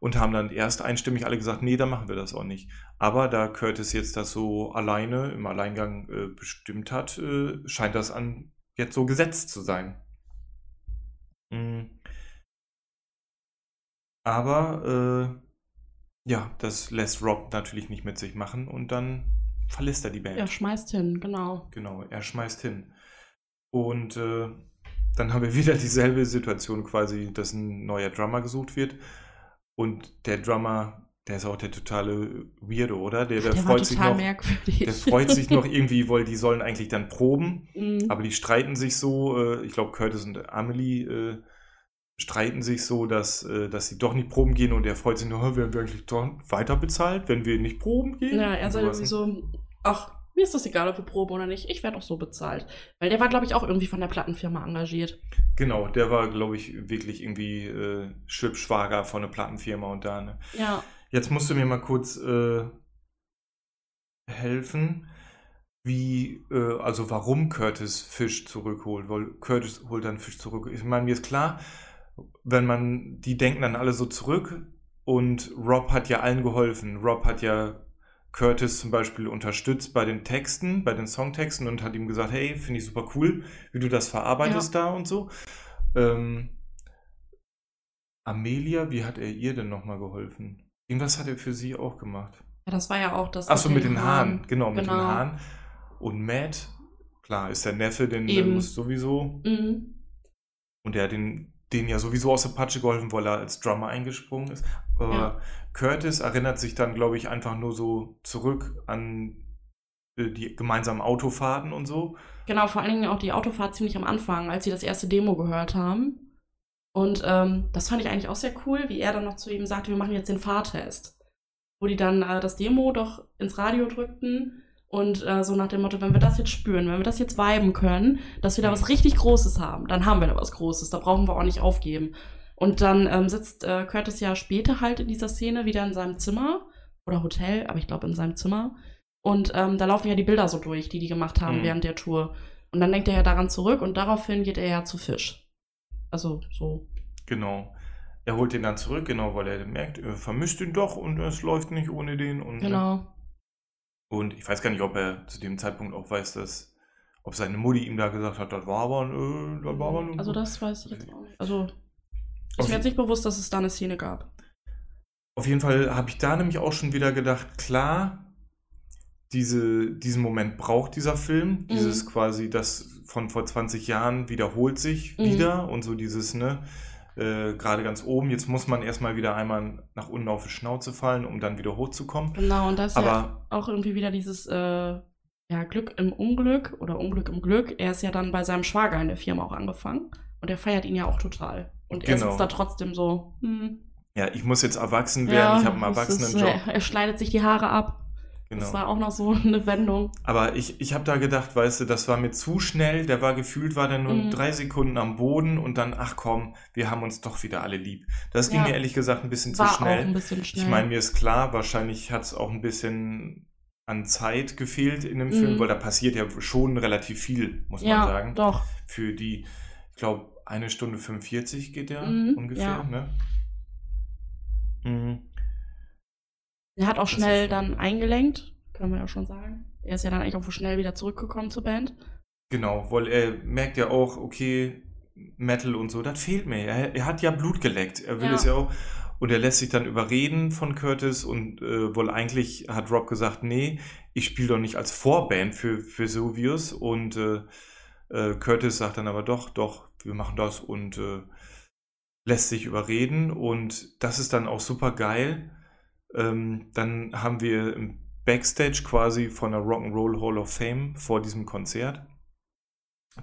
und haben dann erst einstimmig alle gesagt, nee, da machen wir das auch nicht. Aber da Curtis jetzt das so alleine im Alleingang äh, bestimmt hat, äh, scheint das an jetzt so gesetzt zu sein. Mm. Aber äh, ja, das lässt Rob natürlich nicht mit sich machen und dann verlässt er die Band. Er schmeißt hin, genau. Genau, er schmeißt hin. Und äh, dann haben wir wieder dieselbe Situation quasi, dass ein neuer Drummer gesucht wird. Und der Drummer, der ist auch der totale Weirdo, oder? Der, der, Der freut sich noch. merkwürdig. Der freut sich noch irgendwie, weil die sollen eigentlich dann proben. Mhm. Aber die streiten sich so, äh, ich glaube, Curtis und Amelie äh, streiten sich so, dass, äh, dass sie doch nicht proben gehen und er freut sich nur, "Hä, werden wir eigentlich doch weiter bezahlt, wenn wir nicht proben gehen? Ja, er sowas, irgendwie ne? so, ach, mir ist das egal, ob wir proben oder nicht, ich werde auch so bezahlt. Weil der war, glaube ich, auch irgendwie von der Plattenfirma engagiert. Genau, der war, glaube ich, wirklich irgendwie äh, Schwibschwager von einer Plattenfirma und da. Ne? Ja, Jetzt musst du mir mal kurz äh, helfen, wie, äh, also warum Curtis Fisch zurückholt, weil Curtis holt dann Fisch zurück. Ich meine, mir ist klar, wenn man, die denken dann alle so zurück und Rob hat ja allen geholfen. Rob hat ja Curtis zum Beispiel unterstützt bei den Texten, bei den Songtexten und hat ihm gesagt, hey, finde ich super cool, wie du das verarbeitest da und so. Ähm, Amelia, wie hat er ihr denn nochmal geholfen? Irgendwas hat er für sie auch gemacht. Ja, das war ja auch das. Achso, mit den Haaren. Genau, mit Genau. den Haaren. Und Matt, klar, ist der Neffe, den der muss sowieso. Mhm. Und der hat den, den ja sowieso aus der Patsche geholfen, weil er als Drummer eingesprungen ist. Ja. Curtis erinnert sich dann, glaube ich, einfach nur so zurück an äh, die gemeinsamen Autofahrten und so. Genau, vor allen Dingen auch die Autofahrt ziemlich am Anfang, als sie das erste Demo gehört haben. Und ähm, das fand ich eigentlich auch sehr cool, wie er dann noch zu ihm sagte, wir machen jetzt den Fahrtest. Wo die dann äh, das Demo doch ins Radio drückten und äh, so nach dem Motto, wenn wir das jetzt spüren, wenn wir das jetzt viben können, dass wir da was richtig Großes haben, dann haben wir da was Großes, da brauchen wir auch nicht aufgeben. Und dann ähm, sitzt äh, Curtis ja später halt in dieser Szene wieder in seinem Zimmer oder Hotel, aber ich glaube in seinem Zimmer. Und ähm, da laufen ja die Bilder so durch, die die gemacht haben Mhm. während der Tour. Und dann denkt er ja daran zurück und daraufhin geht er ja zu Fisch. Also so. Genau. Er holt den dann zurück, genau, weil er merkt, er vermisst ihn doch und es läuft nicht ohne den. Und, Genau. Und ich weiß gar nicht, ob er zu dem Zeitpunkt auch weiß, dass, ob seine Mutti ihm da gesagt hat, das war aber, äh, das war aber Also das weiß ich jetzt auch nicht. Also ist mir jetzt nicht bewusst, dass es da eine Szene gab. Auf jeden Fall habe ich da nämlich auch schon wieder gedacht, klar, diese, diesen Moment braucht dieser Film. Dieses quasi, das von vor 20 Jahren wiederholt sich Mhm. wieder und so dieses, ne, äh, gerade ganz oben, jetzt muss man erstmal wieder einmal nach unten auf die Schnauze fallen, um dann wieder hochzukommen. Genau, und das ist ja auch irgendwie wieder dieses äh, ja, Glück im Unglück oder Unglück im Glück. Er ist ja dann bei seinem Schwager in der Firma auch angefangen. Und er feiert ihn ja auch total. Und er Genau. sitzt da trotzdem so. Hm, ja, ich muss jetzt erwachsen werden, ich habe einen Erwachsenenjob. äh, er schneidet sich die Haare ab. Genau. Das war auch noch so eine Wendung. Aber ich, ich habe da gedacht, weißt du, das war mir zu schnell. Der war gefühlt, war der nur Mhm. drei Sekunden am Boden und dann, ach komm, wir haben uns doch wieder alle lieb. Das ging Ja. mir ehrlich gesagt ein bisschen War zu schnell. auch ein bisschen schnell. Ich meine, mir ist klar, wahrscheinlich hat es auch ein bisschen an Zeit gefehlt in dem Mhm. Film, weil da passiert ja schon relativ viel, muss ja, man sagen. doch. Für die, ich glaube, eine Stunde 45 geht der Mhm, ungefähr, ja. ne? Mhm. Er hat auch schnell dann eingelenkt, können wir ja schon sagen. Er ist ja dann eigentlich auch schnell wieder zurückgekommen zur Band. Genau, weil er merkt ja auch, okay, Metal und so, das fehlt mir. Er, er hat ja Blut geleckt. Er will Ja. es ja auch. Und er lässt sich dann überreden von Curtis und äh, wohl eigentlich hat Rob gesagt, nee, ich spiele doch nicht als Vorband für, für. Und äh, äh, Curtis sagt dann aber doch, doch, wir machen das und äh, lässt sich überreden. Und das ist dann auch super geil. Ähm, dann haben wir im Backstage quasi von der Rock'n'Roll Hall of Fame vor diesem Konzert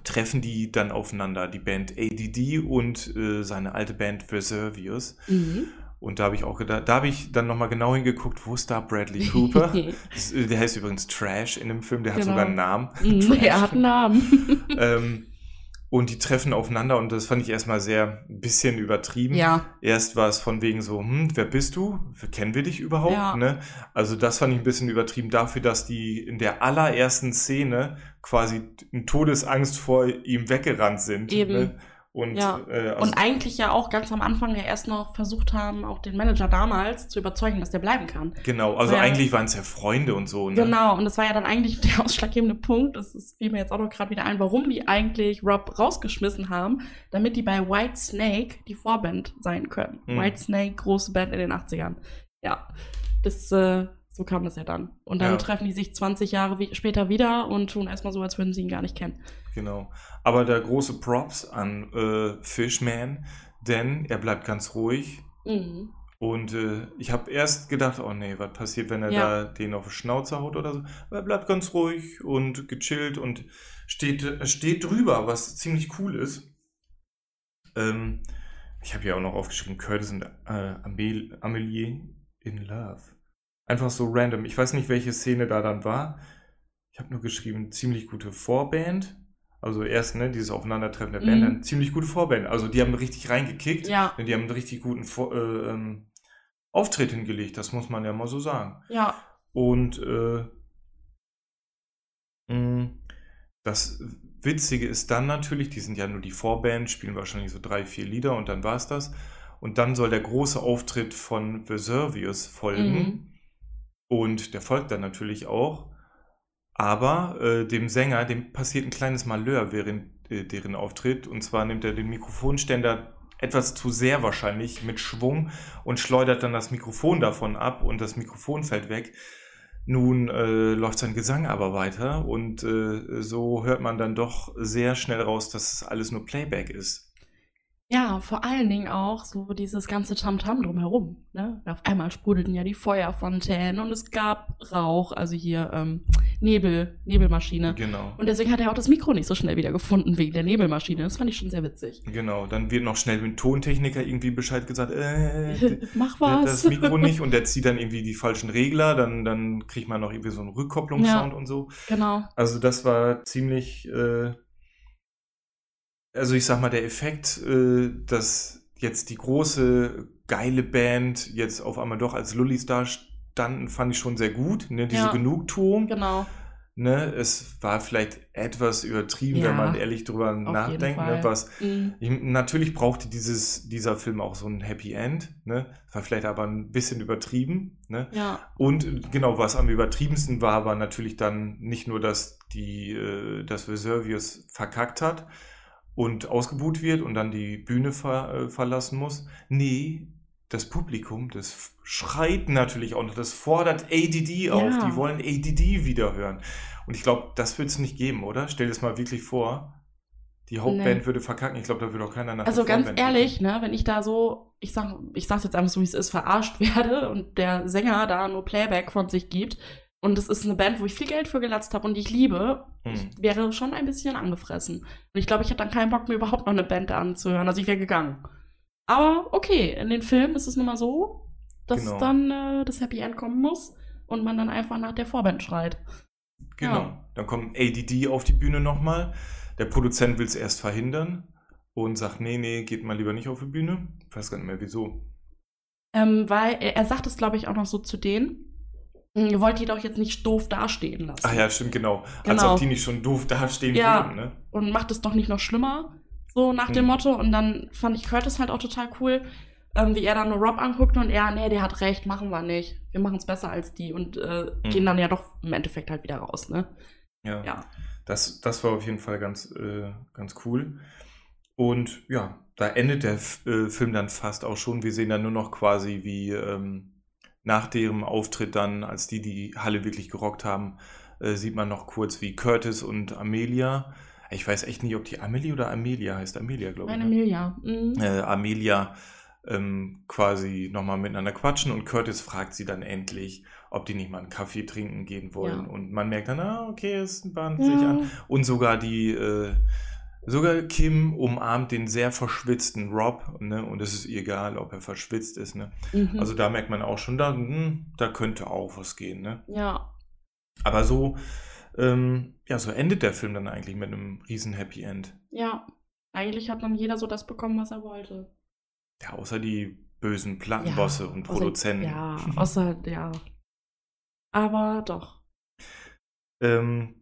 treffen die dann aufeinander, die Band ADD und äh, seine alte Band Vesuvius. Mhm. Und da habe ich auch gedacht, da habe ich dann nochmal genau hingeguckt, wo ist da Bradley Cooper? Das, äh, der heißt übrigens Trash in dem Film, der hat Genau. sogar einen Namen. Mhm, er hat einen Namen. ähm, und die treffen aufeinander und das fand ich erstmal sehr ein bisschen übertrieben. ja, Erst war es von wegen so, hm, wer bist du? Kennen wir dich überhaupt? Ja. Ne? Also das fand ich ein bisschen übertrieben dafür, dass die in der allerersten Szene quasi in Todesangst vor ihm weggerannt sind. Eben. Ne? Und, Ja. äh, also, und eigentlich ja auch ganz am Anfang ja erst noch versucht haben, auch den Manager damals zu überzeugen, dass der bleiben kann. genau, also Ja. eigentlich waren es ja Freunde und so. Ne? Genau, und das war ja dann eigentlich der ausschlaggebende Punkt. Das ist, fiel mir jetzt auch noch gerade wieder ein, warum die eigentlich Rob rausgeschmissen haben, damit die bei White Snake die Vorband sein können. Mhm. White Snake, große Band in den 80ern. Ja, das, äh, so kam das ja dann. Und dann Ja. treffen die sich 20 Jahre wie, später wieder und tun erstmal so, als würden sie ihn gar nicht kennen. Genau. Aber da große Props an äh, Fishman, denn er bleibt ganz ruhig. Mhm. Und äh, ich habe erst gedacht, oh nee, was passiert, wenn er Ja. da den auf die Schnauze haut oder so. Aber er bleibt ganz ruhig und gechillt und steht, steht drüber, was ziemlich cool ist. Ähm, ich habe ja auch noch aufgeschrieben, Curtis und äh, Amel Amelie in Love. Einfach so random. Ich weiß nicht, welche Szene da dann war. Ich habe nur geschrieben, ziemlich gute Vorband. Also erst, ne, dieses Aufeinandertreffen der Band, Mhm. dann ziemlich gute Vorband. Also die haben richtig reingekickt. Ja, Die haben einen richtig guten Vor äh, ähm, Auftritt hingelegt, das muss man ja mal so sagen. ja. Und äh, mh, das Witzige ist dann natürlich, die sind ja nur die Vorband, spielen wahrscheinlich so drei, vier Lieder und dann war's das. Und dann soll der große Auftritt von Vesuvius folgen. Mhm. Und der folgt dann natürlich auch. Aber äh, dem Sänger, dem passiert ein kleines Malheur während äh, deren Auftritt. Und zwar nimmt er den Mikrofonständer etwas zu sehr wahrscheinlich mit Schwung und schleudert dann das Mikrofon davon ab und das Mikrofon fällt weg. Nun äh, läuft sein Gesang aber weiter und äh, so hört man dann doch sehr schnell raus, dass es alles nur Playback ist. Ja, vor allen Dingen auch so dieses ganze Tamtam drumherum. Ne? Auf einmal sprudelten ja die Feuerfontänen und es gab Rauch, also hier ähm, Nebel, Nebelmaschine. Genau. Und deswegen hat er auch das Mikro nicht so schnell wieder gefunden wegen der Nebelmaschine. Das fand ich schon sehr witzig. Genau, dann wird noch schnell mit dem Tontechniker irgendwie Bescheid gesagt, äh, Mach was. das Mikro nicht und der zieht dann irgendwie die falschen Regler, dann, dann kriegt man noch irgendwie so einen Rückkopplungssound Ja. und so. genau. Also das war ziemlich, äh, also ich sag mal, der Effekt, äh, dass jetzt die große, geile Band jetzt auf einmal doch als Lullis da standen, fand ich schon sehr gut. Ne? Diese Ja. Genugtuung. Genau. Ne? Es war vielleicht etwas übertrieben, Ja, wenn man ehrlich drüber nachdenkt. Ne? Was, Mhm. ich, natürlich brauchte dieses, dieser Film auch so ein Happy End. Ne? War vielleicht aber ein bisschen übertrieben. Ne? Ja. Und genau, was am übertriebensten war, war natürlich dann nicht nur, dass die, äh, dass Vesuvius verkackt hat und ausgebuht wird und dann die Bühne ver, äh, verlassen muss. Nee, das Publikum, das schreit natürlich auch noch, das fordert ADD auf, Ja. die wollen ADD wieder hören. Und ich glaube, das wird es nicht geben, oder? Stell dir das mal wirklich vor. Die Hauptband Nee. würde verkacken. Ich glaube, da würde auch keiner nach Also ganz ehrlich, ne, wenn ich da so, ich sag, ich sag's jetzt einfach so, wie es ist, verarscht werde und der Sänger da nur Playback von sich gibt und es ist eine Band, wo ich viel Geld für gelatzt habe und die ich liebe, Hm. ich wäre schon ein bisschen angefressen. Und ich glaube, ich hätte dann keinen Bock mehr überhaupt noch eine Band anzuhören. Also ich wäre gegangen. Aber okay, in den Filmen ist es nun mal so, dass Genau. dann äh, das Happy End kommen muss und man dann einfach nach der Vorband schreit. Genau. Ja. Dann kommt ADD auf die Bühne nochmal. Der Produzent will es erst verhindern und sagt, nee, nee, geht mal lieber nicht auf die Bühne. Ich weiß gar nicht mehr wieso. Ähm, weil er, er sagt es, glaube ich, auch noch so zu denen. "Hm, Ihr wollt die doch jetzt nicht doof dastehen lassen. Ach ja, stimmt, genau. Als Genau. ob die nicht schon doof dastehen Ja. würden, ne? Und macht es doch nicht noch schlimmer. So nach dem Hm. Motto. Und dann fand ich Curtis halt auch total cool, ähm, wie er dann nur Rob anguckte und er, nee, der hat recht, machen wir nicht. Wir machen es besser als die und äh, Hm. gehen dann ja doch im Endeffekt halt wieder raus, ne? Ja. Ja. Das, das war auf jeden Fall ganz, äh, ganz cool. Und ja, da endet der F äh, Film dann fast auch schon. Wir sehen dann nur noch quasi, wie ähm, nach deren Auftritt dann, als die die Halle wirklich gerockt haben, äh, sieht man noch kurz, wie Curtis und Amelia, ich weiß echt nicht, ob die Amelie oder Amelia heißt. Amelia, glaube ich. Meine ne? Emilia. Mhm. äh, Amelia ähm, quasi nochmal miteinander quatschen und Curtis fragt sie dann endlich, ob die nicht mal einen Kaffee trinken gehen wollen. Ja. Und man merkt dann, ah, okay, es bahnt sich Ja. an. Und sogar die, äh, sogar Kim umarmt den sehr verschwitzten Rob, ne? Und es ist egal, ob er verschwitzt ist, ne? Mhm. Also da merkt man auch schon, da, hm, da könnte auch was gehen, ne? ja. Aber so, ähm, ja, so endet der Film dann eigentlich mit einem riesen Happy End. Ja. Eigentlich hat dann jeder so das bekommen, was er wollte. Ja, außer die bösen Plattenbosse und außer- Produzenten. Ja, außer, ja. Aber doch. Ähm,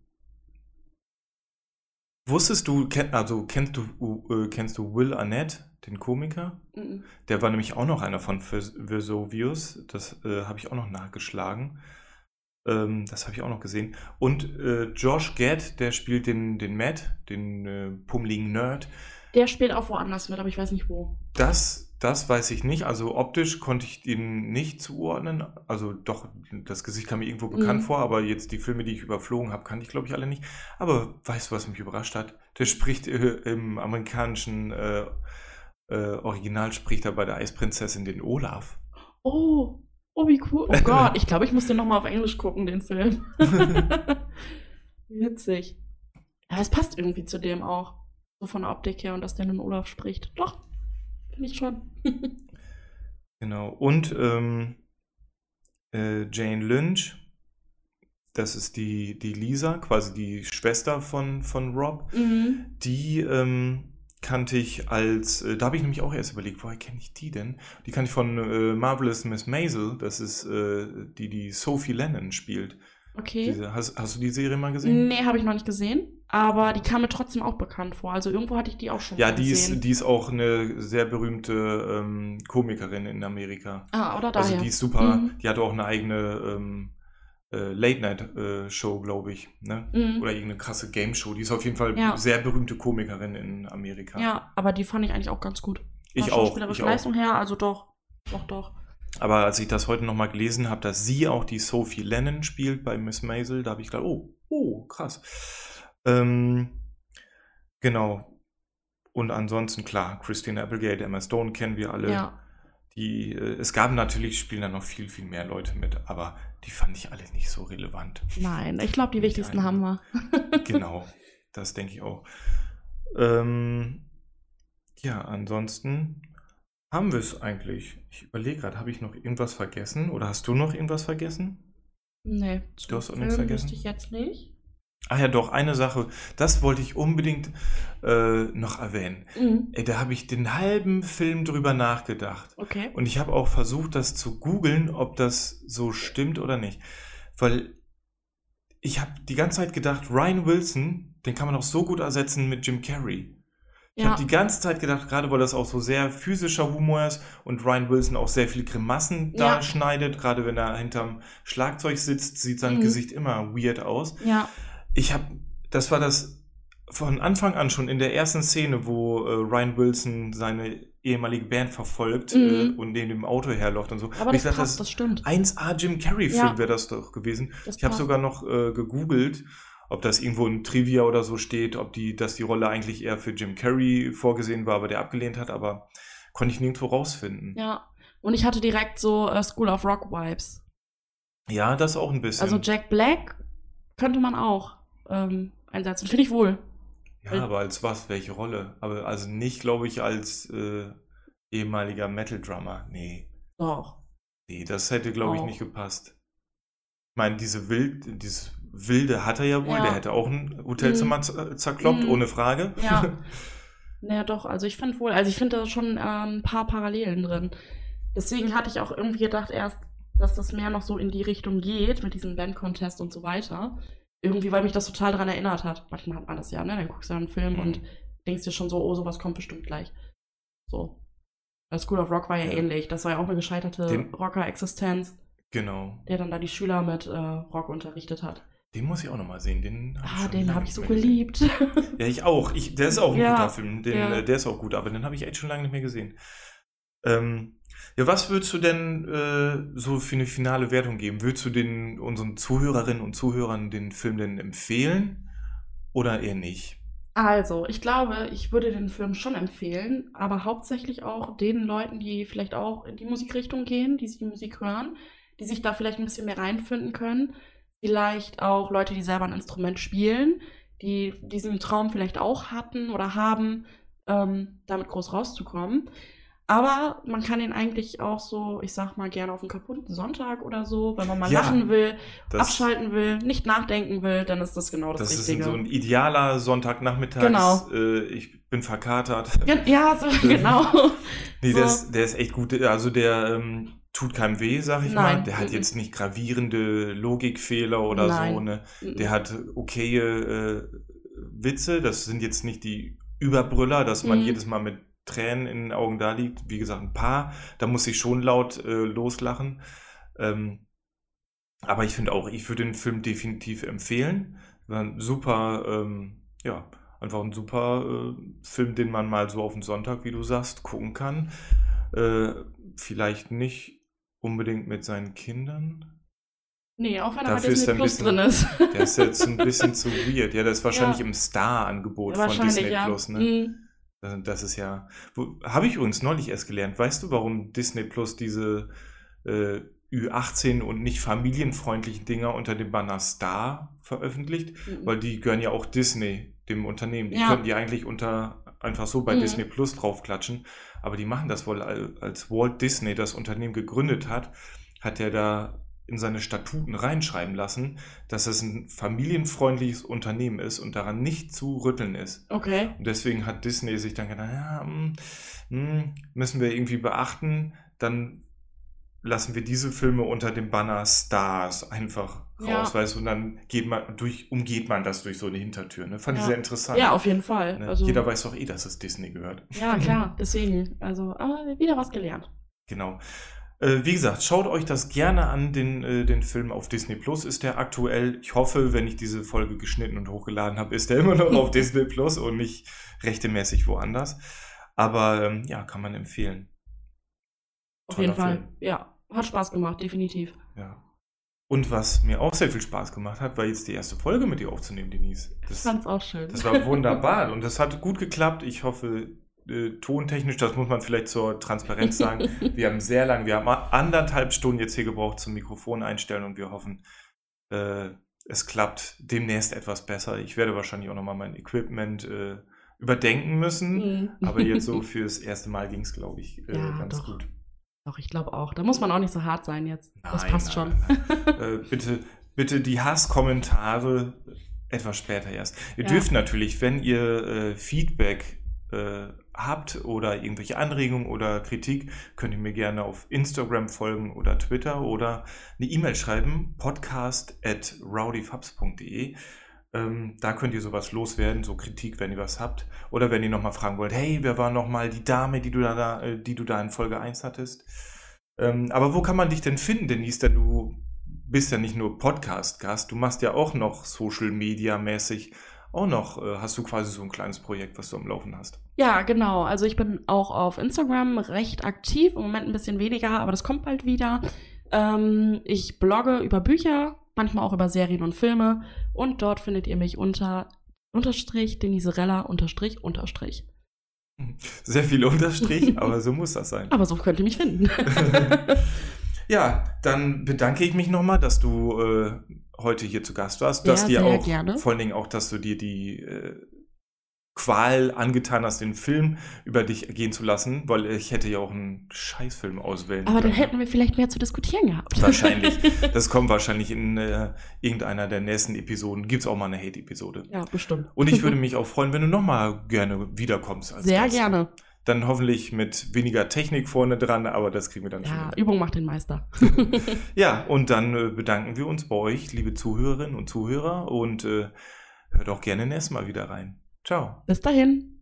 wusstest du, also kennst du, äh, kennst du Will Arnett, den Komiker? Mhm. Der war nämlich auch noch einer von Ves- Vesuvius. Das äh, habe ich auch noch nachgeschlagen. Ähm, das habe ich auch noch gesehen. Und äh, Josh Gad, der spielt den, den Matt, den äh, pummeligen Nerd. Der spielt auch woanders mit, aber ich weiß nicht wo. Das, das weiß ich nicht. Also optisch konnte ich ihn nicht zuordnen. Also doch, das Gesicht kam mir irgendwo bekannt Mhm. vor, aber jetzt die Filme, die ich überflogen habe, kannte ich glaube ich alle nicht. Aber weißt du, was mich überrascht hat? Der spricht äh, im amerikanischen äh, äh, Original spricht er bei der Eisprinzessin den Olaf. Oh, oh, wie cool. Oh Gott, ich glaube, ich muss den nochmal auf Englisch gucken, den Film. Witzig. Ja, es passt irgendwie zu dem auch. So von der Optik her und dass der den Olaf spricht. Doch, finde ich schon. Genau. Und ähm, äh, Jane Lynch, das ist die, die Lisa, quasi die Schwester von, von Rob. mhm. Die ähm, kannte ich als, äh, da habe ich nämlich auch erst überlegt, woher kenne ich die denn? Die kannte ich von äh, Marvelous Miss Maisel, das ist äh, die, die Sophie Lennon spielt. Okay. Diese, hast, hast du die Serie mal gesehen? Nee, habe ich noch nicht gesehen. Aber die kam mir trotzdem auch bekannt vor. Also irgendwo hatte ich die auch schon Ja, mal die gesehen. ist, die ist auch eine sehr berühmte ähm, Komikerin in Amerika. ah, oder daher. Also die ist super, Mhm. die hat auch eine eigene ähm, äh, Late-Night-Show, glaube ich. Ne? Mhm. Oder irgendeine krasse Game-Show. Die ist auf jeden Fall Ja. sehr berühmte Komikerin in Amerika. Ja, aber die fand ich eigentlich auch ganz gut. Ich auch, schauspielerischer ich auch. Leistung her, also doch. Doch, doch. Aber als ich das heute nochmal gelesen habe, dass sie auch die Sophie Lennon spielt bei Miss Maisel, da habe ich gedacht, oh, oh, krass. Ähm, genau. Und ansonsten, klar, Christina Applegate, Emma Stone kennen wir alle. Ja. Die, äh, es gab natürlich, spielen da noch viel, viel mehr Leute mit, aber die fand ich alle nicht so relevant. Nein, ich glaube, die wichtigsten haben wir. genau, das denke ich auch. Ähm, ja, ansonsten haben wir es eigentlich. Ich überlege gerade, habe ich noch irgendwas vergessen oder hast du noch irgendwas vergessen? Nee, Du hast auch nichts vergessen? ich jetzt nicht. Ach ja, doch, eine Sache, das wollte ich unbedingt äh, noch erwähnen. Mhm. Ey, da habe ich den halben Film drüber nachgedacht. Okay. Und ich habe auch versucht, das zu googeln, ob das so stimmt oder nicht. Weil ich habe die ganze Zeit gedacht, Ryan Wilson, den kann man auch so gut ersetzen mit Jim Carrey. Ich Ja. habe die ganze Zeit gedacht, gerade weil das auch so sehr physischer Humor ist und Ryan Wilson auch sehr viel Grimassen da Ja. schneidet, gerade wenn er hinterm Schlagzeug sitzt, sieht sein Mhm. Gesicht immer weird aus. Ja. Ich habe, das war das von Anfang an schon in der ersten Szene, wo äh, Ryan Wilson seine ehemalige Band verfolgt Mhm. äh, und neben dem Auto herläuft und so. Aber Und ich das dachte, passt, das stimmt. 1A Jim Carrey-Film Ja. wäre das doch gewesen. Das ich habe sogar noch äh, gegoogelt, ob das irgendwo in Trivia oder so steht, ob die, dass die Rolle eigentlich eher für Jim Carrey vorgesehen war, aber der abgelehnt hat, aber konnte ich nirgendwo rausfinden. Ja. Und ich hatte direkt so äh, School of Rock Vibes. Ja, das auch ein bisschen. Also Jack Black könnte man auch ähm, einsetzen. Finde ich wohl. ja, aber als was? Welche Rolle? Aber also nicht, glaube ich, als äh, ehemaliger Metal-Drummer. Nee. Doch. Nee, das hätte, glaube ich, nicht gepasst. Ich meine, diese Wild, dieses Wilde hat er ja wohl. Ja. Der hätte auch ein Hotelzimmer z- zerkloppt, Mhm. ohne Frage. Ja. Naja, doch. Also ich finde wohl, also ich finde da schon ähm, ein paar Parallelen drin. Deswegen hatte ich auch irgendwie gedacht erst, dass das mehr noch so in die Richtung geht mit diesem Band-Contest und so weiter. Irgendwie, weil mich das total daran erinnert hat. Manchmal hat man das ja, ne? Dann guckst du einen Film Mhm. und denkst dir schon so, oh, sowas kommt bestimmt gleich. So. Bei School of Rock war ja, Ja. ähnlich. Das war ja auch eine gescheiterte Rocker-Existenz, genau. der dann da die Schüler mit äh, Rock unterrichtet hat. Den muss ich auch nochmal sehen. Den hab Ah, den habe ich so mehr gesehen. geliebt. Ja, ich auch. Ich, der ist auch ein Ja, guter Film. Den, ja. äh, Der ist auch gut, aber den habe ich echt schon lange nicht mehr gesehen. Ähm, ja, was würdest du denn äh, so für eine finale Wertung geben? Würdest du den unseren Zuhörerinnen und Zuhörern den Film denn empfehlen oder eher nicht? Also, ich glaube, ich würde den Film schon empfehlen, aber hauptsächlich auch den Leuten, die vielleicht auch in die Musikrichtung gehen, die die Musik hören, die sich da vielleicht ein bisschen mehr reinfinden können. Vielleicht auch Leute, die selber ein Instrument spielen, die diesen Traum vielleicht auch hatten oder haben, ähm, damit groß rauszukommen. Aber man kann ihn eigentlich auch so, ich sag mal, gerne auf einen kaputten Sonntag oder so, wenn man mal Ja, lachen will, Das, abschalten will, nicht nachdenken will, dann ist das genau das, das ist Richtige. so ein idealer Sonntagnachmittag. Genau. Äh, ich bin verkatert. Ja, ja so, genau. Nee, So. der, ist, der ist echt gut. Also der ähm, tut keinem weh, sag ich Nein, mal. Der hat mhm. jetzt nicht gravierende Logikfehler oder Nein. so. Ne? Der hat okaye äh, Witze. Das sind jetzt nicht die Überbrüller, dass man Mhm. jedes Mal mit Tränen in den Augen da liegt. Wie gesagt, ein paar. Da muss ich schon laut äh, loslachen. Ähm, aber ich finde auch, ich würde den Film definitiv empfehlen. War ein super, ähm, ja, einfach ein super äh, Film, den man mal so auf den Sonntag, wie du sagst, gucken kann. Äh, vielleicht nicht unbedingt mit seinen Kindern. Nee, auch wenn er Dafür Disney ein Plus bisschen- drin ist. Der ist jetzt ein bisschen zu weird. Ja, das ist wahrscheinlich Ja. im Star-Angebot von Wahrscheinlich, Disney ja. Plus. Ne? Mhm. Das- ist ja. Habe ich übrigens neulich erst gelernt. Weißt du, warum Disney Plus diese äh, Ü18 und nicht familienfreundlichen Dinger unter dem Banner Star veröffentlicht? Mhm. Weil die gehören ja auch Disney, dem Unternehmen. Die Ja. könnten die eigentlich unter einfach so bei Mhm. Disney Plus draufklatschen. Aber die machen das wohl, al- als Walt Disney das Unternehmen gegründet hat, hat er da in seine Statuten reinschreiben lassen, dass es ein familienfreundliches Unternehmen ist und daran nicht zu rütteln ist. Okay. Und deswegen hat Disney sich dann gedacht, ja, hm, hm, müssen wir irgendwie beachten, dann lassen wir diese Filme unter dem Banner Stars einfach Ja. raus, weißt du, und dann geht man durch, umgeht man das durch so eine Hintertür. Ne? Fand ich Ja. sehr interessant. Ja, auf jeden Fall. ne? Also, Jeder weiß doch eh, dass es Disney gehört. ja, klar, deswegen. Also, aber wieder was gelernt. Genau. Äh, wie gesagt, schaut euch das gerne an, den, äh, den Film auf Disney Plus ist der aktuell. Ich hoffe, wenn ich diese Folge geschnitten und hochgeladen habe, ist der immer noch auf Disney Plus und nicht rechtmäßig woanders. Aber ähm, ja, kann man empfehlen. Auf Toller jeden Fall. Film. Ja, hat Spaß gemacht, definitiv. Ja. Und was mir auch sehr viel Spaß gemacht hat, war jetzt die erste Folge mit dir aufzunehmen, Denise. Ich Das, fand's auch schön. das war wunderbar und das hat gut geklappt. Ich hoffe, äh, tontechnisch, das muss man vielleicht zur Transparenz sagen. Wir haben sehr lange, wir haben anderthalb Stunden jetzt hier gebraucht zum Mikrofon einstellen und wir hoffen, äh, es klappt demnächst etwas besser. Ich werde wahrscheinlich auch nochmal mein Equipment äh, überdenken müssen. Mhm. Aber jetzt so fürs erste Mal ging es, glaube ich, äh, Ja, ganz doch. gut. Doch, ich glaube auch. Da muss man auch nicht so hart sein jetzt. das Nein, passt nein, schon. nein, äh, bitte, bitte die Hasskommentare etwas später erst. Ihr Ja. dürft natürlich, wenn ihr äh, Feedback äh, habt oder irgendwelche Anregungen oder Kritik, könnt ihr mir gerne auf Instagram folgen oder Twitter oder eine E-Mail schreiben, podcast at rowdyfubs.de. Ähm, da könnt ihr sowas loswerden, so Kritik, wenn ihr was habt. Oder wenn ihr nochmal fragen wollt, hey, wer war nochmal die Dame, die du da, äh, die du da in Folge 1 hattest? Ähm, aber wo kann man dich denn finden, Denise? Denn du bist ja nicht nur Podcast-Gast, du machst ja auch noch Social Media-mäßig, auch noch, äh, hast du quasi so ein kleines Projekt, was du am Laufen hast. Ja, genau. Also ich bin auch auf Instagram recht aktiv, im Moment ein bisschen weniger, aber das kommt bald wieder. Ähm, ich blogge über Bücher, manchmal auch über Serien und Filme und dort findet ihr mich unter unterstrich Deniserella unterstrich unterstrich. Sehr viel Unterstrich, aber so muss das sein. Aber so könnt ihr mich finden. Ja, dann bedanke ich mich nochmal, dass du äh, heute hier zu Gast warst. Ja, dass dir sehr auch, gerne. vor allen Dingen auch, dass du dir die äh, Qual angetan hast, den Film über dich gehen zu lassen, weil ich hätte ja auch einen Scheißfilm auswählen aber dann können. hätten wir vielleicht mehr zu diskutieren gehabt. Wahrscheinlich. Das kommt wahrscheinlich in äh, irgendeiner der nächsten Episoden. Gibt es auch mal eine Hate-Episode. ja, bestimmt. Und ich würde mich auch freuen, wenn du nochmal gerne wiederkommst. Sehr Gast. gerne. Dann hoffentlich mit weniger Technik vorne dran, aber das kriegen wir dann Ja, schon. hin. Übung macht den Meister. Ja, und dann äh, bedanken wir uns bei euch, liebe Zuhörerinnen und Zuhörer, und äh, hört auch gerne nächstes Mal wieder rein. Ciao. Bis dahin.